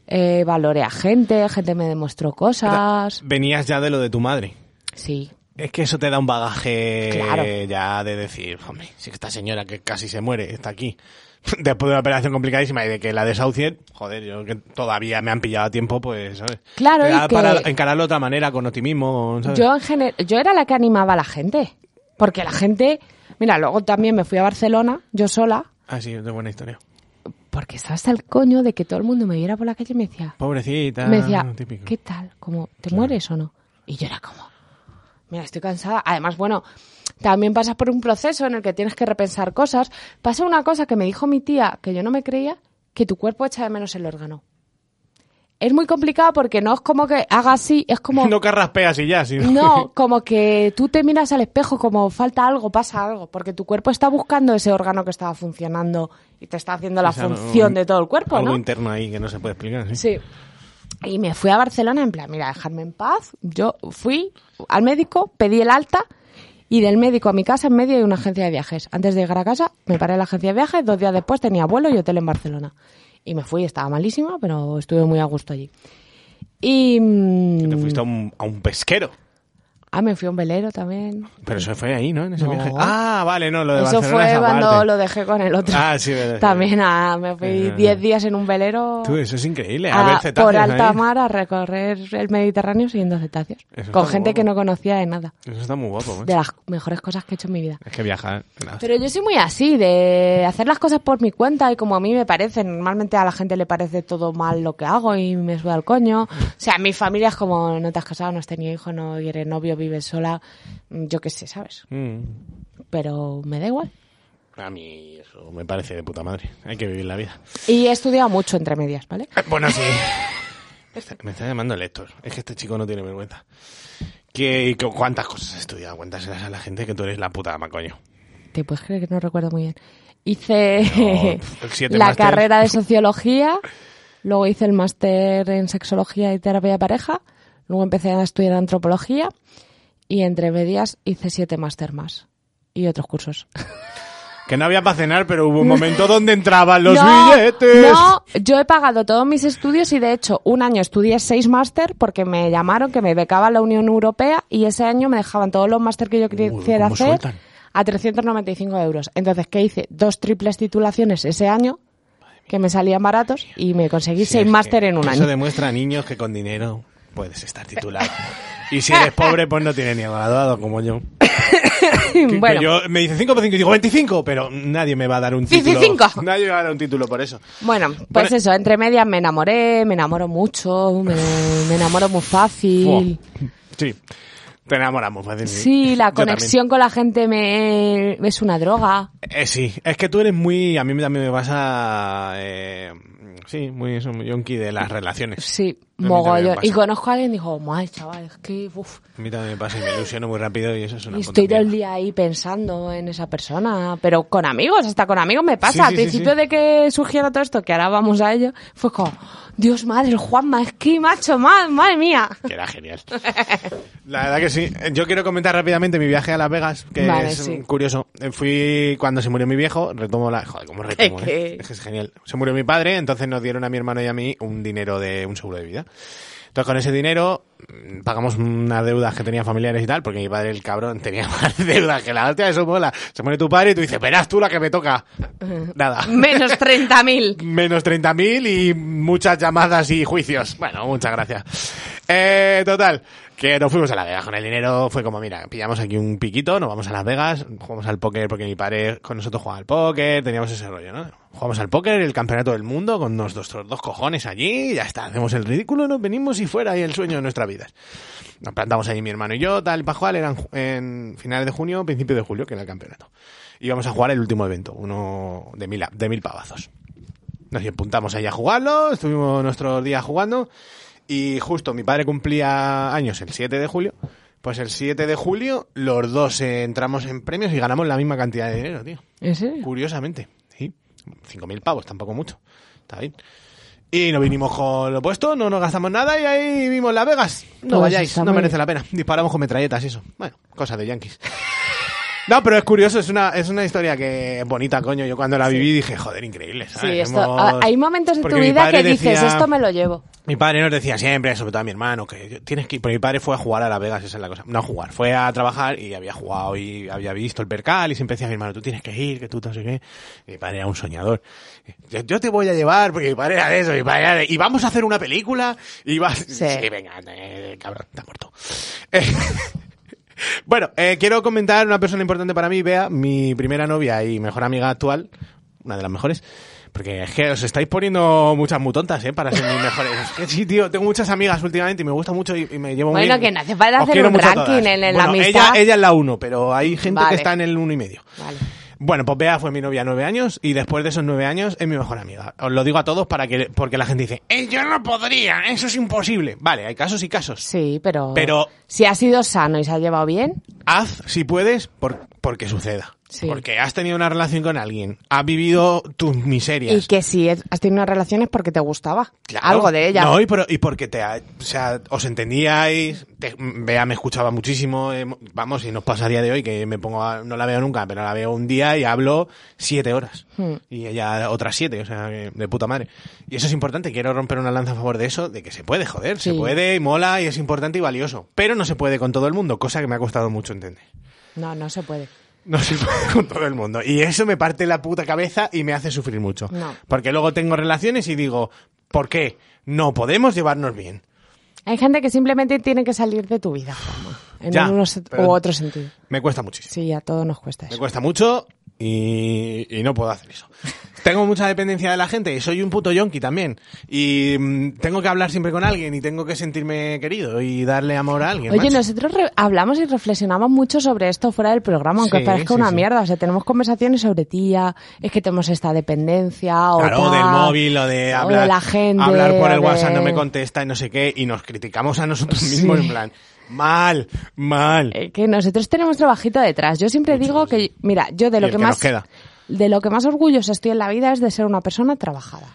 eh, valoré a gente, gente me demostró cosas. Venías ya de lo de tu madre. Sí, Es que eso te da un bagaje Claro. ya de decir, hombre, si esta señora que casi se muere está aquí después de una operación complicadísima y de que la desahucien, joder, yo que todavía me han pillado a tiempo, pues, ¿sabes? Claro, Te y da que- para encararlo de otra manera, con optimismo, ¿sabes? yo en gener- yo era la que animaba a la gente. Porque la gente, mira, luego también me fui a Barcelona, yo sola, Ah, sí, de buena historia. porque estaba hasta el coño de que todo el mundo me viera por la calle y me decía, Pobrecita. me decía, típico. ¿qué tal? Como, ¿te mueres o no? Y yo era como, mira, estoy cansada. Además, bueno, también pasas por un proceso en el que tienes que repensar cosas. Pasa una cosa que me dijo mi tía, que yo no me creía, que tu cuerpo echa de menos el órgano. Es muy complicado porque no es como que haga así, es como... No carraspeas y ya, sino No, como que tú te miras al espejo como falta algo, pasa algo, porque tu cuerpo está buscando ese órgano que estaba funcionando y te está haciendo la O sea, no- función de todo el cuerpo, algo ¿no? interno ahí que no se puede explicar. ¿sí? Sí. Y me fui a Barcelona en plan, mira, dejadme en paz. Yo fui al médico, pedí el alta y del médico a mi casa en medio hay una agencia de viajes. Antes de llegar a casa me paré en la agencia de viajes, dos días después tenía vuelo y hotel en Barcelona. Y me fui, estaba malísima, pero estuve muy a gusto allí. Y... mm, Te fuiste a un, a un pesquero. Ah, me fui a un velero también. Pero eso fue ahí, ¿no? En ese No. viaje. Ah, vale, no, lo de Eso Barcelona fue cuando lo dejé con el otro. Ah, sí, verdad. También ah, me fui Ajá. 10 días en un velero Tú, eso es increíble. A, a- ver cetáceos por alta ahí. mar a recorrer el Mediterráneo siguiendo cetáceos. Eso Con gente guapo. que no conocía de nada. Eso está muy guapo, macho. De las mejores cosas que he hecho en mi vida. Es que viajar. nada. Pero yo soy muy así, de hacer las cosas por mi cuenta y como a mí me parece. Normalmente a la gente le parece todo mal lo que hago y me suda el coño. O sea, mi familia es como, no te has casado, no has tenido hijo, no eres novio, vives sola. Yo qué sé, ¿sabes? Mm. Pero me da igual. A mí eso me parece de puta madre. Hay que vivir la vida. Y he estudiado mucho entre medias, ¿vale? Eh, Bueno, sí. Está- Me está llamando el Héctor. Es que este chico no tiene vergüenza. ¿Qué, qué- ¿Cuántas cosas has estudiado? Cuéntaselas a la gente que tú eres la puta ama, coño. Te puedes creer que no recuerdo muy bien. Hice No, la carrera de sociología, luego hice el máster en sexología y terapia de pareja, luego empecé a estudiar antropología y entre medias hice siete máster más y otros cursos. Que no había para cenar, pero hubo un momento donde entraban los no, billetes. No, yo he pagado todos mis estudios y de hecho un año estudié seis máster porque me llamaron que me becaba la Unión Europea y ese año me dejaban todos los máster que yo quisiera ¿cómo hacer sueltan? a 395 euros. Entonces, ¿qué hice? Dos triples titulaciones ese año que me salían baratos y me conseguí Sí, seis máster en un Eso año. demuestra, niños, que con dinero puedes estar titulado. Y si eres pobre, pues no tienes ni graduado como yo. Que- que bueno, yo me dice 5 por 5 y digo 25, pero nadie me va a dar un título. 25. Nadie me va a dar un título por eso. bueno, pues eso, entre medias me enamoré, me enamoro mucho, me, me enamoro muy fácil. Sí, te enamoramos fácil. Sí, la conexión con la gente me es una droga. Eh, sí, es que tú eres muy. A mí también me pasa. Eh, sí, muy, eso, muy yonki de las relaciones. Sí, Mogollón. Y conozco a alguien y digo, mal, chaval, es que uf, A mí también me pasa y me ilusiono muy rápido y eso es una y estoy todo el día ahí pensando en esa persona. Pero con amigos, hasta con amigos me pasa. Al sí, principio sí. de que surgiera todo esto, que ahora vamos a ello, fue como, Dios madre, Juanma, es que macho, madre, madre mía. Que era genial. La verdad que sí. Yo quiero comentar rápidamente mi viaje a Las Vegas, que Vale, es curioso. Fui cuando se murió mi viejo, retomo la... Joder, ¿cómo retomo? Eh? Es que es genial. Se murió mi padre, entonces nos dieron a mi hermano y a mí un dinero de un seguro de vida. Entonces con ese dinero mm, pagamos unas deudas que tenía familiares y tal, porque mi padre, el cabrón, tenía más deudas que la hostia, eso mola. Se muere tu padre y tú dices, verás tú la que me toca. Nada. Menos 30.000. Menos 30.000 y muchas llamadas y juicios. Bueno, muchas gracias. Eh, total, que nos fuimos a Las Vegas con el dinero. Fue como, mira, pillamos aquí un piquito, nos vamos a Las Vegas, jugamos al póker porque mi padre con nosotros jugaba al póker, teníamos ese rollo, ¿no? Jugamos al póker, el campeonato del mundo, con nuestros dos cojones allí, ya está, hacemos el ridículo, nos venimos y fuera, y el sueño de nuestras vidas. Nos plantamos ahí mi hermano y yo, tal, para jugar, eran en finales de junio, principio de julio, que era el campeonato. Íbamos a jugar el último evento, uno de mil, de mil pavazos. Nos apuntamos ahí a jugarlo, estuvimos nuestros días jugando y justo mi padre cumplía años el 7 de julio. Pues el 7 de julio los dos entramos en premios y ganamos la misma cantidad de dinero, tío. Curiosamente, sí. 5.000 pavos, tampoco mucho. Está bien. Y nos vinimos con lo puesto, no nos gastamos nada y ahí vimos Las Vegas. No Pues vayáis, no merece la pena. Disparamos con metralletas y eso. Bueno, cosas de yankees. No, pero es curioso, es una, es una historia que bonita, coño. Yo cuando la viví dije, joder, increíble, ¿sabes? Sí, esto, Hemos- hay momentos de Porque tu vida que dices, esto me lo llevo. Mi padre nos decía siempre, sobre todo a mi hermano, que tienes que ir. Pero mi padre fue a jugar a Las Vegas, esa es la cosa. No a jugar, fue a trabajar y había jugado y había visto el percal y siempre decía a mi hermano, tú tienes que ir, que tú no sé qué. Y mi padre era un soñador. Yo, yo te voy a llevar, porque mi padre era de eso, mi padre era de, y vamos a hacer una película y vas... Sí. venga, eh, cabrón, está muerto. Eh, bueno, eh, quiero comentar una persona importante para mí, Bea, mi primera novia y mejor amiga actual, una de las mejores. Porque es que os estáis poniendo muchas muy tontas, ¿eh? Para ser mis mejores. Es que sí, tío, tengo muchas amigas últimamente y me gusta mucho y, y me llevo muy Bueno, bien. que no hace falta Os hacer un ranking en- la Bueno, amistad. Ella, ella es la uno, pero hay gente Vale. que está en el uno y medio. Vale. Bueno, pues Bea fue mi novia nueve años y después de esos nueve años es mi mejor amiga. Os lo digo a todos para que, porque la gente dice, "Eh, yo no podría, eso es imposible. Vale, hay casos y casos. Sí, pero, Pero- si ha sido sano y se ha llevado bien, Haz, si puedes, por, porque suceda. Sí. Porque has tenido una relación con alguien, has vivido tus miserias. y que si es- has tenido relaciones porque te gustaba Claro. algo de ella. No, y, por- y porque te, o sea, os entendíais, te- Bea me escuchaba muchísimo, eh, vamos, y nos pasa a día de hoy que me pongo, a- no la veo nunca, pero la veo un día y hablo siete horas. Hmm. Y ella otras siete, o sea, de puta madre. Y eso es importante, quiero romper una lanza a favor de eso, de que se puede, joder, se puede y mola y es importante y valioso. Pero no se puede con todo el mundo, cosa que me ha costado mucho entender. No, no se puede. No se puede con todo el mundo. Y eso me parte la puta cabeza y me hace sufrir mucho. No. Porque luego tengo relaciones y digo, ¿por qué? No podemos llevarnos bien. Hay gente que simplemente tiene que salir de tu vida, Juanma, en Ya, uno u otro sentido. Me cuesta muchísimo. Sí, a todos nos cuesta Me eso. cuesta mucho y, y no puedo hacer eso. Tengo mucha dependencia de la gente y soy un puto yonki también. Y mm, tengo que hablar siempre con alguien y tengo que sentirme querido y darle amor a alguien. Oye, macho. nosotros re- hablamos y reflexionamos mucho sobre esto fuera del programa, aunque Sí, parezca sí, una sí. mierda. O sea, tenemos conversaciones sobre tía, es que tenemos esta dependencia, o Claro, tal, del móvil o de o hablar, la gente, hablar por el o de- WhatsApp no me contesta y no sé qué y nos criticamos a nosotros mismos en plan, mal, mal. Eh, que nosotros tenemos trabajito detrás. Yo siempre digo que, mira, yo de Y lo el que que más nos queda. De lo que más orgulloso estoy en la vida es de ser una persona trabajada.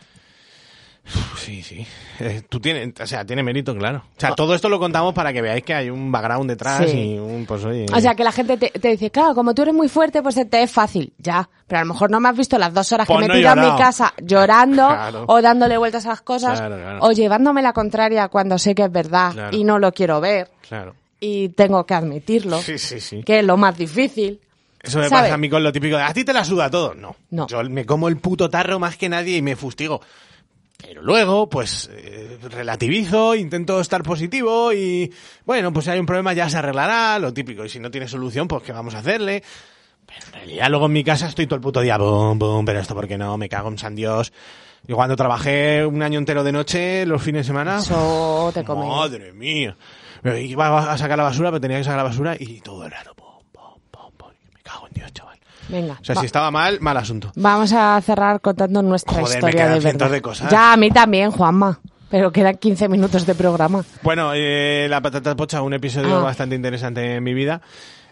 Sí, sí. Eh, tú tienes, o sea, tiene mérito, claro. O sea, todo esto lo contamos para que veáis que hay un background detrás Sí. y un, pues oye. O sea, que la gente te, te dice, claro, como tú eres muy fuerte, pues te es fácil. Ya, pero a lo mejor no me has visto las dos horas Pues que me no he he tirado en mi casa llorando Claro. o dándole vueltas a las cosas Claro, claro. o llevándome la contraria cuando sé que es verdad y no lo quiero ver Claro. y tengo que admitirlo, Sí, sí, sí. que es lo más difícil. Eso me ¿Sabe? pasa a mí con lo típico de, ¿a ti te la suda todo? No. No. Yo me como el puto tarro más que nadie y me fustigo. Pero luego, pues, eh, relativizo, intento estar positivo y, bueno, pues si hay un problema ya se arreglará, lo típico. Y si no tiene solución, pues, ¿qué vamos a hacerle? Pero en realidad luego en mi casa estoy todo el puto día, boom, boom, pero esto porque no, me cago en San Dios. Yo cuando trabajé un año entero de noche, los fines de semana... Eso te come. Madre mía. Me Iba a sacar la basura, pero tenía que sacar la basura y todo el rato, pum, pum, pum, pum. Me cago en Dios, chaval. Venga. O sea, va- si estaba mal, mal asunto. Vamos a cerrar contando nuestra Joder, me historia quedan de cientos verdad. de cosas. Ya, a mí también, Juanma. Pero quedan 15 minutos de programa. Bueno, eh, La Patata Pocha, un episodio Ah. bastante interesante en mi vida.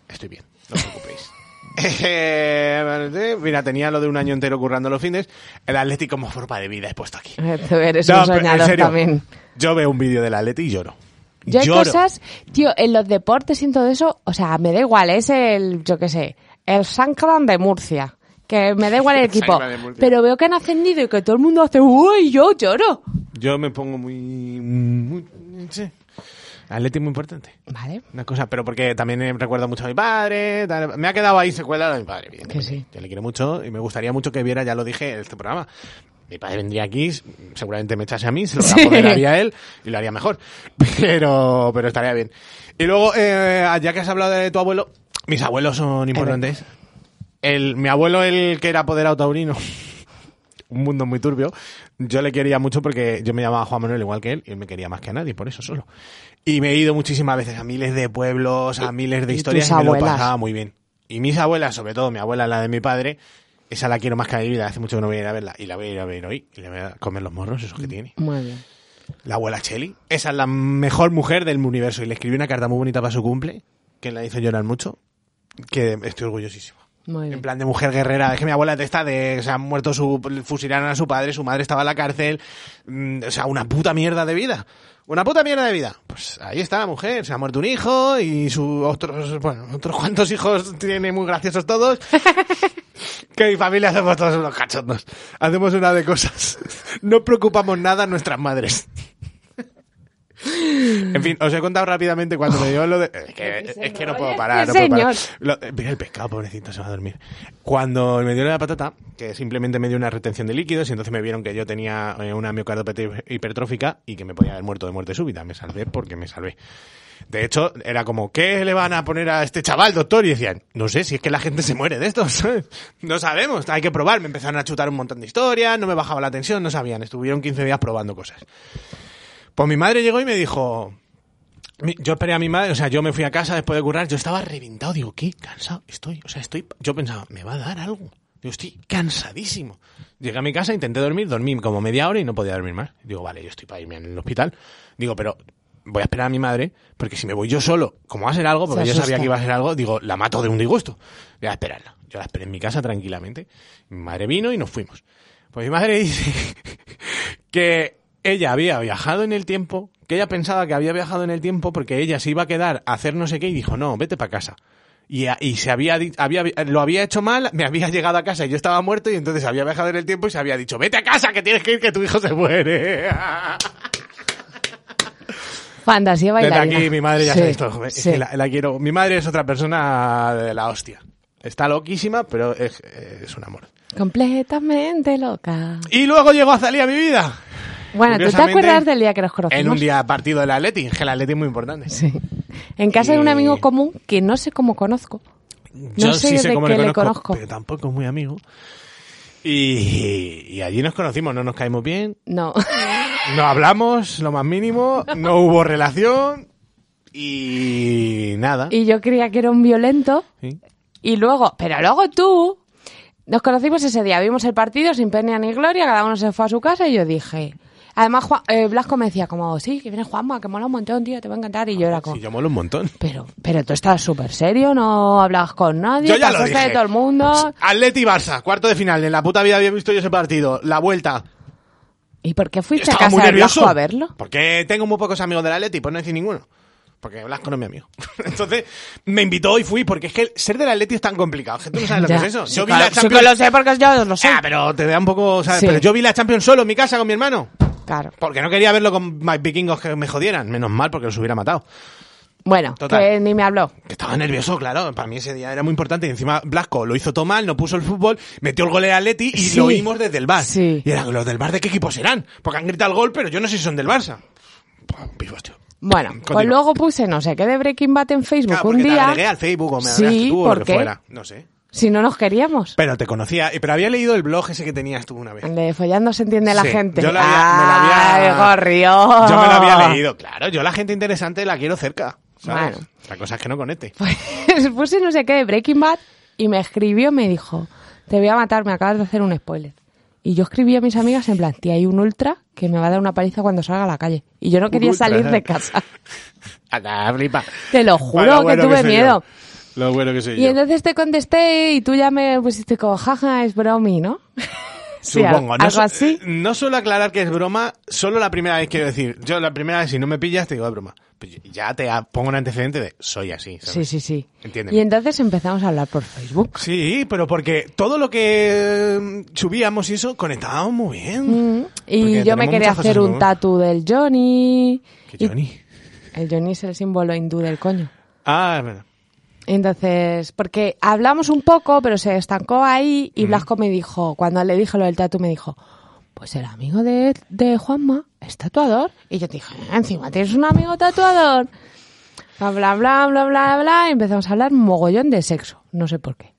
Estoy bien, no os preocupéis. Eh, mira, tenía lo de un año entero currando los fines. El Atlético como forma de vida he puesto aquí. Tú eres No, un soñador serio, también. Yo veo un vídeo del Atleti y lloro. Yo hay Lloro. cosas, tío, en los deportes y en todo eso, o sea, me da igual, es el, yo qué sé, el Sankran de Murcia. Que me da igual el equipo. Pero veo que han ascendido y que todo el mundo hace, uy, yo lloro. Yo me pongo muy... muy sí. Atleti es muy importante. Vale. Una cosa, pero porque también eh, recuerdo mucho a mi padre. tal. Me ha quedado ahí secuela de mi padre, evidentemente. Que sí. Yo le quiero mucho y me gustaría mucho que viera, ya lo dije en este programa. Mi padre vendría aquí, seguramente me echase a mí, se lo Sí. apoderaría él y lo haría mejor. Pero, pero estaría bien. Y luego, eh, ya que has hablado de tu abuelo, mis abuelos son importantes. El, mi abuelo, el que era apoderado taurino, un mundo muy turbio, yo le quería mucho porque yo me llamaba Juan Manuel igual que él y él me quería más que a nadie, por eso solo. Y me he ido muchísimas veces a miles de pueblos, a miles de historias y me lo pasaba muy bien. Y mis abuelas, sobre todo mi abuela, la de mi padre, esa la quiero más que a mi vida, hace mucho que no voy a ir a verla y la voy a ir a ver hoy y le voy a comer los morros, esos que tiene. Muy bien. La abuela Cheli, esa es la mejor mujer del universo y le escribí una carta muy bonita para su cumple, que la hizo llorar mucho, que estoy orgullosísimo. Muy bien. En plan de mujer guerrera. Es que mi abuela de esta de se ha muerto su fusilaron a su padre, su madre estaba en la cárcel, mm, o sea, una puta mierda de vida. Una puta mierda de vida. Pues ahí está la mujer, se ha muerto un hijo y sus otros, bueno, otros cuantos hijos tiene muy graciosos todos. que mi familia somos todos unos cachondos. Hacemos una de cosas. No preocupamos nada a nuestras madres. En fin, os he contado rápidamente cuando me dio lo de... Es que, es que no puedo parar, no puedo parar. Lo- eh, mira el pescado, pobrecito, se va a dormir. Cuando me dio la patata, que simplemente me dio una retención de líquidos, y entonces me vieron que yo tenía eh, una miocardopatía hipertrófica y que me podía haber muerto de muerte súbita. Me salvé porque me salvé. De hecho, era como, ¿qué le van a poner a este chaval, doctor? Y decían, no sé, si es que la gente se muere de. ¿sabes? No sabemos, hay que probar. Me empezaron a chutar un montón de historias, no me bajaba la tensión, no sabían. Estuvieron 15 días probando cosas. Pues mi madre llegó y me dijo, yo esperé a mi madre, o sea, yo me fui a casa después de currar, yo estaba reventado, digo, qué cansado estoy, o sea, estoy, yo pensaba, me va a dar algo. Digo, estoy cansadísimo. Llegué a mi casa, intenté dormir, dormí como media hora y no podía dormir más. Digo, vale, yo estoy para irme al hospital. Digo, pero voy a esperar a mi madre, porque si me voy yo solo, como va a ser algo, porque yo sabía que iba a ser algo, digo, la mato de un disgusto. Voy a esperarla. Yo la esperé en mi casa tranquilamente. Mi madre vino y nos fuimos. Pues mi madre dice que ella había viajado en el tiempo, que ella pensaba que había viajado en el tiempo porque ella se iba a quedar a hacer no sé qué y dijo, no, vete para casa. Y, y se había, había, lo había hecho mal, me había llegado a casa y yo estaba muerto y entonces había viajado en el tiempo y se había dicho, vete a casa que tienes que ir que tu hijo se muere. Fantasía Desde bailarina. aquí mi madre ya Sí, sabe esto. Es sí. que la, la quiero. Mi madre es otra persona de la hostia. Está loquísima, pero es, es un amor. Completamente loca. Y luego llegó Azalía a mi vida. Bueno, ¿tú te acuerdas del día que nos conocimos? En un día partido del Atleti, que el Atleti es muy importante. Sí. En casa de un Y- amigo común que no sé cómo conozco. No sé de cómo qué le conozco. pero tampoco es muy amigo. Y, y allí nos conocimos, no nos caímos bien, No. no hablamos lo más mínimo, no hubo relación y nada. y yo creía que era un violento. Sí. Y luego, pero luego tú, nos conocimos ese día, vimos el partido sin pena ni gloria, cada uno se fue a su casa y yo dije... Además, Juan, eh, Blasco me decía como, sí, que viene Juanma, que mola un montón, tío, te va a encantar. Y yo era como, Sí, yo molo un montón. pero, pero tú estás súper serio, no hablabas con nadie, Yo ya lo dije. de todo el mundo. Atleti Barça, cuarto de final. En la puta vida había visto yo ese partido. La vuelta. ¿Y por qué fuiste a estaba muy casa de nervioso. Blasco a verlo? Porque tengo muy pocos amigos del Atleti, por no decir ninguno. Porque Blasco no es mi amigo. Entonces, me invitó y fui, porque es que ser del Atleti es tan complicado. Que tú no sabes lo Ya. que es eso. Sí, Yo vi claro, la sí Champions... que lo sé porque yo lo sé. Ah, pero te da un poco, ¿sabes? Sí. Pero yo vi la Champions solo en mi casa con mi hermano. Claro. Porque no quería verlo con más vikingos que me jodieran. Menos mal, porque los hubiera matado. Bueno, Total. que ni me habló. Que estaba nervioso, claro. Para mí ese día era muy importante. Y encima Blasco lo hizo todo mal, no puso el fútbol, metió el gol de Atleti y Sí. lo oímos desde el bar. Sí. Y eran los del bar de qué equipo serán. Porque han gritado el gol, pero yo no sé si son del Barça. Pifos, tío. Bueno, pues luego puse no sé qué de Breaking Bad en Facebook Claro, un porque te día. agregué al Facebook o me Sí, tú o ¿por lo que fuera. No sé. Si no nos queríamos. Pero te conocía. Pero había leído el blog ese que tenías tú una vez. El de follando se entiende la Sí, gente. yo la había- me la había-. Yo me lo había leído. Claro, yo la gente interesante la quiero cerca. ¿sabes? Bueno. La cosa es que no conecte. Pues puse no sé qué de Breaking Bad y me escribió, me dijo, te voy a matar, me acabas de hacer un spoiler. Y yo escribí a mis amigas en plan, tía, hay un ultra que me va a dar una paliza cuando salga a la calle. Y yo no quería ultra. salir de casa. Acá, flipa. Te lo juro que tuve miedo. yo. Lo bueno que soy Y yo. entonces te contesté y tú ya me pusiste como, jaja, es bromi, ¿no? Supongo. algo No, su- así. no suelo aclarar que es broma, solo la primera vez quiero decir. Yo la primera vez, si no me pillas, te digo es broma. Pues ya te pongo un antecedente de soy así. Sí, ¿sabes? sí, sí. Entiéndeme. Y entonces empezamos a hablar por Facebook. Sí, pero porque todo lo que mm, subíamos y eso conectábamos muy bien. Mm, Y yo me quería hacer un tatu del Johnny. Que Y- Johnny. El Johnny es el símbolo hindú del coño. Ah, es verdad. Entonces, porque hablamos un poco, pero se estancó ahí y Blasco me dijo, cuando le dije lo del tatu, me dijo, pues el amigo de, de Juanma es tatuador. Y yo te dije, "Ah, encima tienes un amigo tatuador. Bla, bla, bla, bla, bla, bla. Y empezamos a hablar mogollón de sexo. No sé por qué.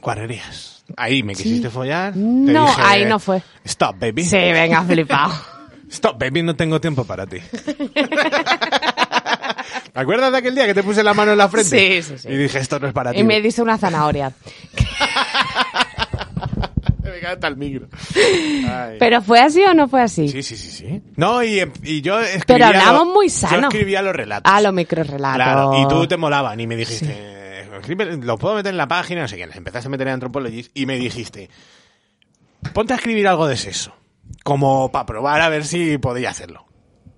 Guarrerías. Ahí me quisiste follar. te No, dije, ahí no fue. Stop, baby. Sí, venga, flipado. Stop, baby, no tengo tiempo para ti. ¿Te acuerdas de aquel día que te puse la mano en la frente? Sí, sí, sí. Y dije, esto no es para ti. y me dice una zanahoria. Me encanta el micro. Ay. ¿Pero fue así o no fue así? Sí, sí, sí, sí. No, y, y yo escribía... Pero hablamos lo- muy Yo sano. escribía los relatos. Ah, los microrelatos. Claro, y tú te molaban y me dijiste, "Escribe- lo puedo meter en la página, no sé qué, les empezaste a meter en Anthropology y me dijiste, ponte a escribir algo de sexo, como para probar a ver si podía hacerlo.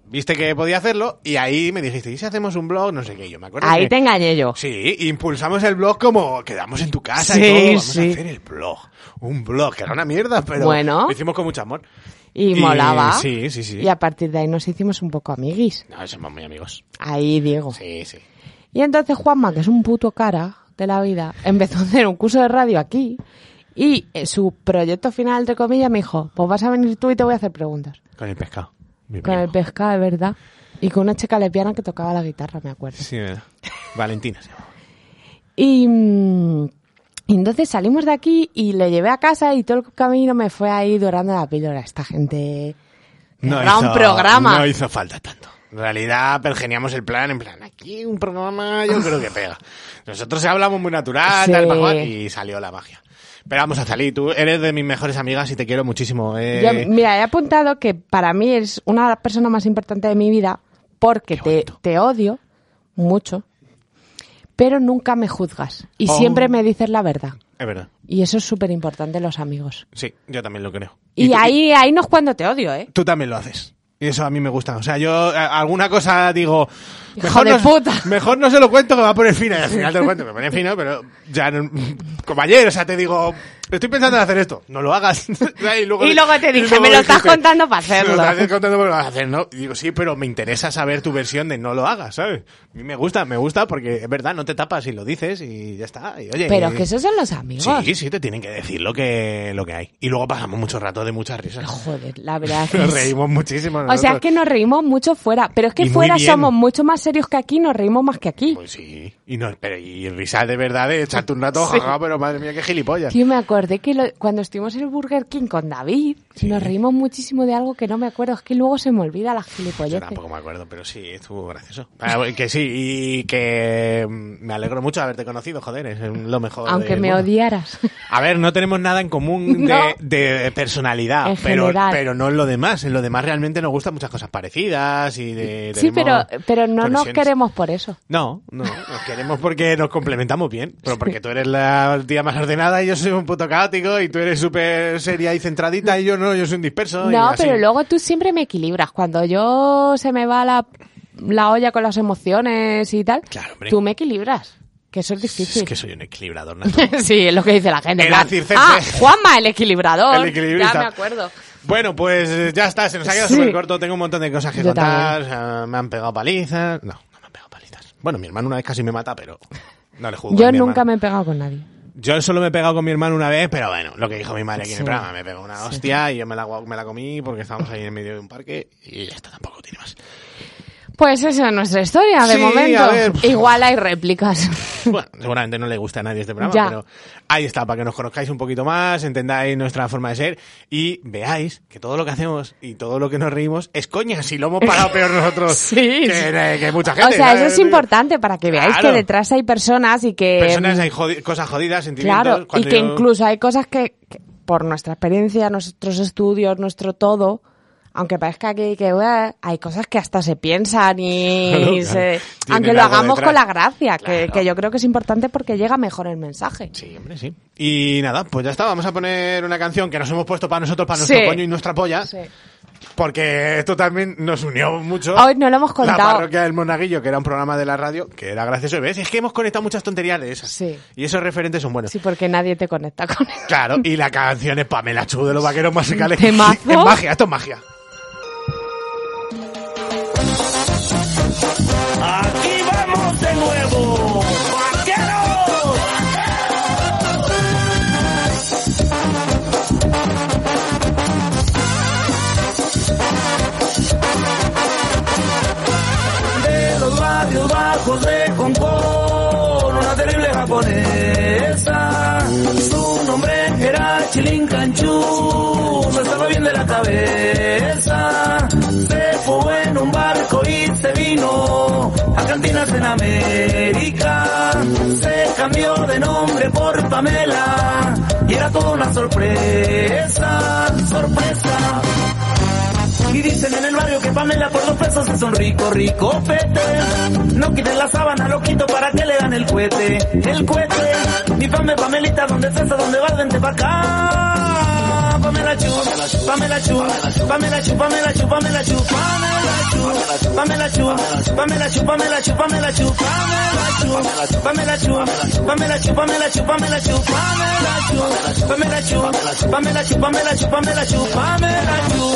Viste que podía hacerlo y ahí me dijiste, ¿y si hacemos un blog? No sé qué, yo me acuerdo Ahí que- te engañé yo. Sí, impulsamos el blog como quedamos en tu casa Sí, y todo, vamos sí. a hacer el blog. Un blog, que era una mierda, pero Bueno. lo hicimos con mucho amor. Y, Y- molaba. sí, sí, sí. Y a partir de ahí nos hicimos un poco amiguis. No, somos muy amigos. Ahí, Diego. Sí, sí. Y entonces Juanma, que es un puto cara de la vida, empezó a hacer un curso de radio aquí. Y eh, su proyecto final, entre comillas, me dijo, pues vas a venir tú y te voy a hacer preguntas. Con el pescado. Con el pescado, de verdad. Y con una chica lesbiana que tocaba la guitarra, me acuerdo. Sí, verdad. Valentina se llama. Y, mm, y entonces salimos de aquí y le llevé a casa y todo el camino me fue ahí dorando la píldora. Esta gente... Era un programa. No hizo falta tanto. En realidad, pergeníamos el plan, en plan, aquí un programa yo creo que pega. Nosotros hablamos muy natural, Sí. tal, y salió la magia. Pero vamos a salir, tú eres de mis mejores amigas y te quiero muchísimo. eh. Yo, mira, he apuntado que para mí es una de las personas más importantes de mi vida porque te, te odio mucho, pero nunca me juzgas y Oh. siempre me dices la verdad. Es verdad. Y eso es súper importante los amigos. Sí, yo también lo creo. Y, ahí, ahí no es cuando te odio, ¿eh? Tú también lo haces. Y eso a mí me gusta. O sea, yo a- alguna cosa digo... Hijo de no, puta. Mejor no se lo cuento que va a poner fino. Y al final te lo cuento, me pone fino, pero ya... no- como ayer, o sea, te digo... Estoy pensando en hacer esto. No lo hagas. y luego, Y luego te dije, luego me lo estás contando para hacerlo. Me lo estás contando porque lo vas a hacer, ¿no? Y digo, sí, pero me interesa saber tu versión de no lo hagas, ¿sabes? A mí me gusta, me gusta porque es verdad, no te tapas y lo dices y ya está. Y, oye, Pero que esos son los amigos. Sí, sí, te tienen que decir lo que, lo que hay. Y luego pasamos mucho rato de muchas risas. Joder, la verdad. que Nos es- reímos muchísimo. O sea, es que nos reímos mucho fuera. Pero es que Y fuera somos mucho más serios que aquí, nos reímos más que aquí. Pues sí. Y, no, pero, y risas de verdad de echarte un rato, Sí. jaja, pero madre mía, qué gilipollas. Tío, me acordé que lo- cuando estuvimos en el Burger King con David, nos reímos muchísimo de algo que no me acuerdo. Es que luego se me olvida las Yo gilipolleces. tampoco me acuerdo, pero sí, estuvo gracioso. Ah, que sí, y que mm, me alegro mucho de haberte conocido, joder, es lo mejor. Aunque me mundo. odiaras. A ver, no tenemos nada en común No. de, personalidad, En pero, general. pero no en lo demás. En lo demás realmente nos gustan muchas cosas parecidas y de... sí, pero, pero no nos conexiones. queremos por eso. No, no, nos queremos porque nos complementamos bien, pero porque tú eres la tía más ordenada y yo soy un puto caótico y tú eres súper seria y centradita y yo no, yo soy un disperso. No, pero luego tú siempre me equilibras. Cuando yo se me va la, la olla con las emociones y tal, Claro, tú me equilibras. Que eso es difícil. Es que soy un equilibrador natural. sí, es lo que dice la gente. en El plan, ah, Juanma, el equilibrador. El equilibrista. Ya me acuerdo. Bueno, pues ya está, se nos ha quedado Sí. súper corto, tengo un montón de cosas que Yo contar, o sea, me han pegado palizas, no, no me han pegado palizas. Bueno, mi hermano una vez casi me mata, pero no le juzgo. Yo nunca hermano. me he pegado con nadie. Yo solo me he pegado con mi hermano una vez, pero bueno, lo que dijo mi madre aquí en Sí. el programa, me pegó una hostia y yo me la, me la comí porque estábamos ahí en medio de un parque y esto tampoco tiene más. Pues esa es nuestra historia de Sí, momento. Igual hay réplicas. Bueno, seguramente no le gusta a nadie este programa, Ya. pero ahí está, para que nos conozcáis un poquito más, entendáis nuestra forma de ser y veáis que todo lo que hacemos y todo lo que nos reímos es coña, si lo hemos pagado peor nosotros Sí, que, que mucha gente. o sea, eso es importante para que veáis Claro. que detrás hay personas y que... Personas, hay jodi- cosas jodidas, sentimientos. Claro, y que yo- incluso hay cosas que, que por nuestra experiencia, nuestros estudios, nuestro todo, aunque parezca que, que hay cosas que hasta se piensan y Claro, se... Aunque lo hagamos detrás. con la gracia, que, Claro. que yo creo que es importante porque llega mejor el mensaje. Sí, hombre, sí. Y nada, pues ya está, vamos a poner una canción que nos hemos puesto para nosotros, para nuestro Sí. coño y nuestra polla, Sí. porque esto también nos unió mucho. Hoy no lo hemos La contado. parroquia del Monaguillo, que era un programa de la radio, que era gracioso. ¿Ves? Es que hemos conectado muchas tonterías de esas. Sí. Y esos referentes son buenos. Sí, porque nadie te conecta con él. Claro, y la canción es Pamela Chu de los vaqueros musicales. Temazo. Es magia, esto es magia. Aquí vamos de nuevo, vaqueros. De los barrios bajos de Hong una terrible japonesa. Era Chilin Canchu, no estaba bien de la cabeza. Se fue en un barco y se vino a cantinas en América. Se cambió de nombre por Pamela y era toda una sorpresa, sorpresa. Y dicen en el barrio que Pamela por dos pesos es un rico, rico pete. No quiten la sábana, lo quito para que le dan el cohete, el cohete. Mi Pame, Pamelita, ¿dónde estás? ¿A dónde vas? Vente pa' acá. Pamela Chu, Pamela Chu, Pamela Chu, Pamela Chu, Pamela Chu, Pamela Chu, Pamela Pamela Chu, Pamela Chu, Pamela Chu, Pamela Chu, Pamela Chu, Pamela Chu, Pamela Chu, Pamela Chu, Pamela Chu, Pamela Chu, Pamela Chu, Pamela Chu, Pamela Chu.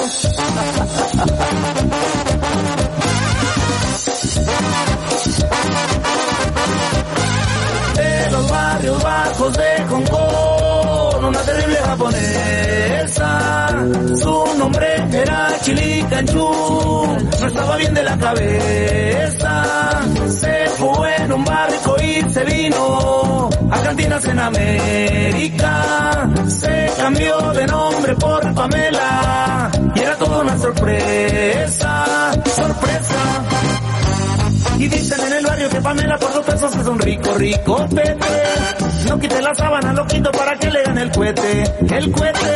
de los barrios bajos de Hong Su nombre era chilicanchú. No estaba bien de la cabeza. Se fue en un barco y se vino a cantinas en América. Se cambió de nombre por Pamela. Y era toda una sorpresa. Sorpresa. Y dicen en el barrio que Pamela por dos pesos es un rico, rico pete. No quite la sábana, lo quito para que le den el cohete. El cohete.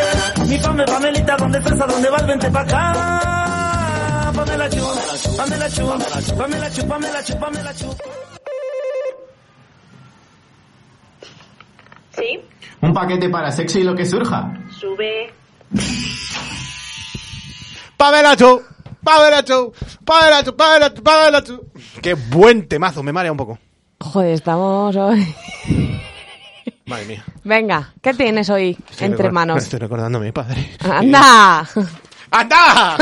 Mi Pame, Pamelita, ¿dónde estás? ¿A dónde vas? Vente pa' acá. Pamela chu, Pamela chu, Pamela chu, Pamela chu, Pamela chu. Sí, Un paquete para sexo y lo que surja. sube. Pamela Chu, Pamela Chu, Pamela Chu, Pamela Chu, Pamela Chu. Qué buen temazo, me marea un poco. Joder, estamos hoy. Madre mía. Venga, ¿qué tienes hoy Estoy entre manos? Estoy recordando a mi padre. ¡Anda! ¡Anda!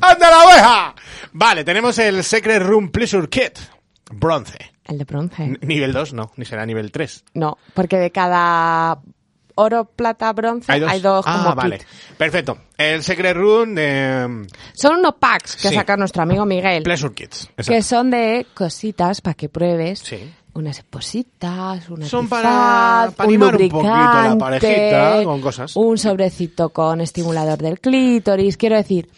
¡Anda la oveja! Vale, tenemos el Secret Room Pleasure Kit. Bronce. El de bronce. N- Nivel 2, no, ni será nivel 3. No, porque de cada oro, plata, bronce hay dos, ah, como vale. kit. Perfecto. El Secret Room de Son unos packs que Sí. saca nuestro amigo Miguel, Pleasure Kits. que Exacto. son de cositas para que pruebes. Sí. Unas espositas, una Son para- para un animar un poquito la parejita con cosas. Un sobrecito con estimulador del clítoris. Quiero decir,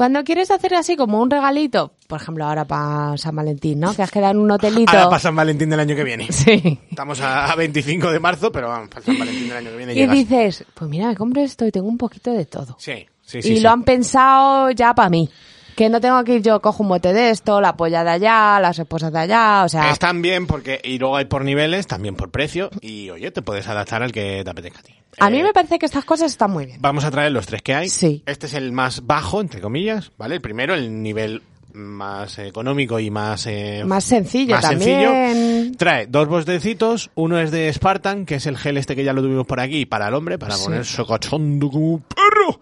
cuando quieres hacer así como un regalito, por ejemplo ahora para San Valentín, ¿no? Que has quedado en un hotelito. Ahora para San Valentín del año que viene. Sí. Estamos a a 25 de marzo, pero vamos, para San Valentín del año que viene Y llegas. dices, pues mira, me compro esto y tengo un poquito de todo. Sí, sí, sí. y sí. lo han pensado ya para mí. Que no tengo que ir yo, cojo un bote de esto, la polla de allá, las esposas de allá, o sea... Están bien porque, y luego hay por niveles, también por precio, y oye, te puedes adaptar al que te apetezca a ti. A Eh, mí me parece que estas cosas están muy bien. Vamos a traer los tres que hay. Sí. Este es el más bajo, entre comillas, ¿vale? El primero, el nivel más económico y más... eh, Más sencillo más también. sencillo. Trae dos bostecitos, uno es de Spartan, que es el gel este que ya lo tuvimos por aquí, para el hombre, para Sí. ponerse cachondo como un perro.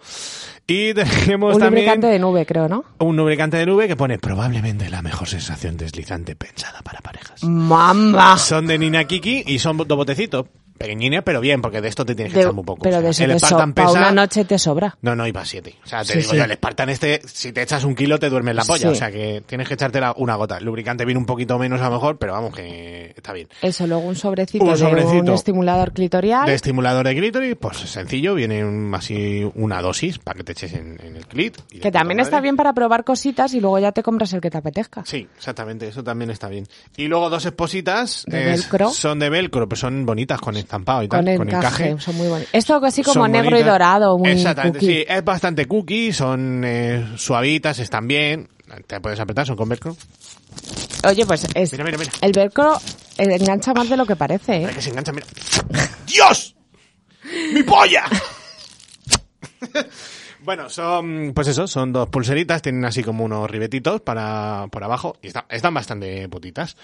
Y tenemos Un también lubricante de nube, creo, ¿no? un lubricante de nube que pone probablemente la mejor sensación deslizante pensada para parejas. ¡Mamá! Son de Nina Kiki y son dos botecitos. Pequeñines, pero bien, porque de esto te tienes que De- echar muy poco. pero O sea, de eso el te Spartan pesa... una noche te sobra. No, no, y para siete. O sea, te Sí, digo sí. yo, el Spartan este, si te echas un kilo, te duermes la polla. Sí. O sea, que tienes que echarte la- una gota. El lubricante viene un poquito menos a lo mejor, pero vamos, que está bien. Eso, luego un sobrecito, Un de un sobrecito. estimulador clitorial. De estimulador de clítoris, pues sencillo, viene un- así una dosis para que te eches en, en el clit. y que también está bien para probar cositas y luego ya te compras el que te apetezca. Sí, exactamente, eso también está bien. Y luego dos espositas ¿De es- son de velcro, pero son bonitas con estampado y tal, Con con encaje, encaje. son muy bonitos. Esto así como Son negro y dorado, muy Exactamente, cookie. sí, es bastante cookie, son eh, suavitas, están bien, te puedes apretar, son con velcro. Oye, pues es, Mira, mira, mira. el velcro eh, engancha más de lo que parece, ¿eh? Que se engancha, mira. ¡Dios! ¡Mi polla! Bueno, son, pues eso, son dos pulseritas, tienen así como unos ribetitos para, por abajo, y está- están bastante putitas.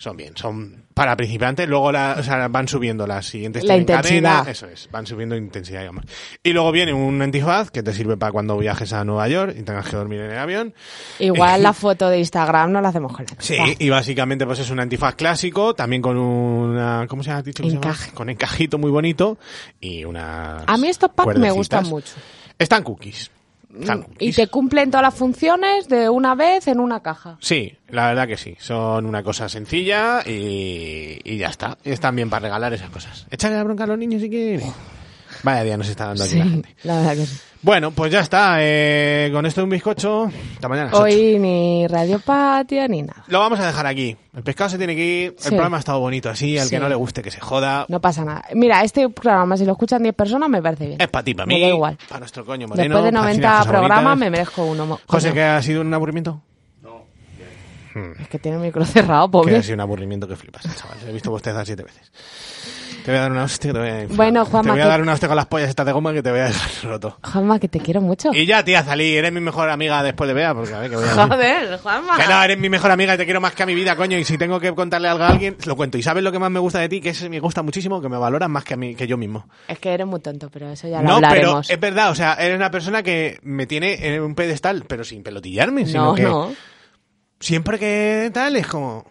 Son bien, son para principiantes, luego la, o sea, van subiendo las siguientes La cadena, intensidad. eso es, van subiendo intensidad, digamos. Y luego viene un antifaz que te sirve para cuando viajes a Nueva York y tengas que dormir en el avión. Igual la foto de Instagram no la hacemos con la Sí, y básicamente pues es un antifaz clásico, también con una, ¿cómo se ha dicho? Encaje. Con encajito muy bonito y una. A mí estos packs me gustan mucho. Están cookies. Están Y te cumplen todas las funciones de una vez en una caja. Sí, la verdad que sí. Son una cosa sencilla y, y ya está. Y están bien para regalar esas cosas. Échale la bronca a los niños si quieren. Vaya día nos está dando aquí la Sí, gente. la verdad que sí. Bueno, pues ya está. Eh, con esto de un bizcocho, hasta mañana. Hoy ni radiopatio ni nada. Lo vamos a dejar aquí. El pescado se tiene que ir. Sí. El programa ha estado bonito así. Al que Sí. no le guste que se joda. No pasa nada. Mira, este programa, si lo escuchan 10 personas, me parece bien. Es para ti, para Me mí. da igual. Para nuestro coño moreno. Después de para 90 decir las cosas programas me merezco uno. José. ¿que ha sido un aburrimiento? Es que tiene el micro cerrado, Que pobre. ha sido un aburrimiento que flipas, chaval. He visto bostezar siete veces. Te voy a dar una hostia te voy a... Bueno, Te Juanma, voy a que- dar una hostia con las pollas estas de goma que te voy a dejar roto. Juanma, que te quiero mucho. Y ya, tía Zalí, eres mi mejor amiga después de Bea, porque a ver, que voy a... Joder, Juanma. Que no, eres mi mejor amiga y te quiero más que a mi vida, coño. Y si tengo que contarle algo a alguien, lo cuento. Y sabes lo que más me gusta de ti, que es, me gusta muchísimo, que me valoras más que a mí, que yo mismo. Es que eres muy tonto, pero eso ya lo No, pero hablaremos. es verdad, o sea, eres una persona que me tiene en un pedestal, pero sin pelotillarme, sino No, que no. siempre que tal es como,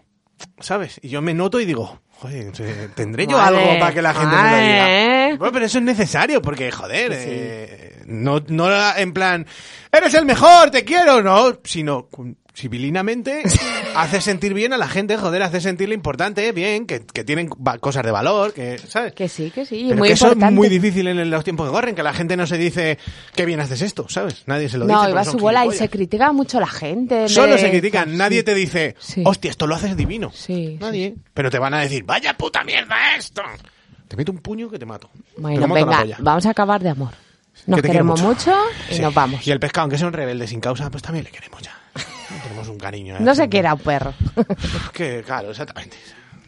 ¿sabes? Y yo me noto y digo, eh, tendré yo Vale, algo para que la gente me lo diga. Hombre. Bueno, pero eso es necesario, porque, joder, eh, no, no en plan, eres el mejor, te quiero, no, sino civilinamente hace sentir bien a la gente, joder, hace sentirle importante, bien, que, que tienen cosas de valor, que, ¿sabes? Que sí, que sí. Pero muy que eso importante. es muy difícil en los tiempos que corren, que la gente no se dice, qué bien haces esto, ¿sabes? Nadie se lo dice. No, y va su bola y se critica mucho a la gente. en Solo se critican, Sí. nadie te dice, hostia, esto lo haces divino. Sí, Nadie. Pero te van a decir, vaya puta mierda esto. Te meto un puño que te mato. Bueno, venga, vamos a acabar de amor. Nos Que queremos mucho, y Sí. nos vamos. Y el pescado, aunque sea un rebelde sin causa, pues también le queremos ya. Tenemos un cariño. ¿eh? No se quiera un perro. Que, claro, exactamente.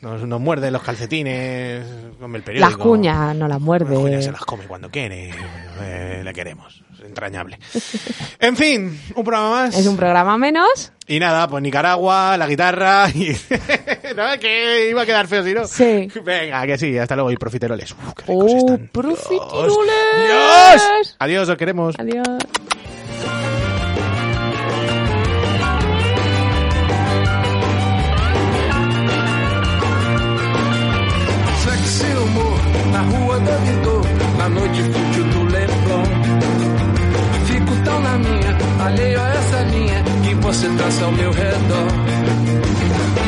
Nos, nos muerde los calcetines, come el periódico. Las cuñas no las muerde. Las cuñas se las come cuando quiere. eh, le queremos. Es entrañable. En fin, un programa más. Es un programa menos. Y nada, pues Nicaragua, la guitarra y... no, que iba a quedar feo si no. Sí. Venga, que sí, hasta luego y profiteroles. Uf, qué ricos ¡Oh, están. profiteroles! ¡Dios! Adiós, os queremos. Adiós. na noite fútil do Leblon. Fico tão na minha, alheio a essa linha que você traça ao meu redor.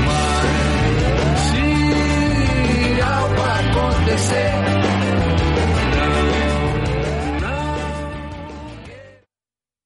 Mas se algo acontecer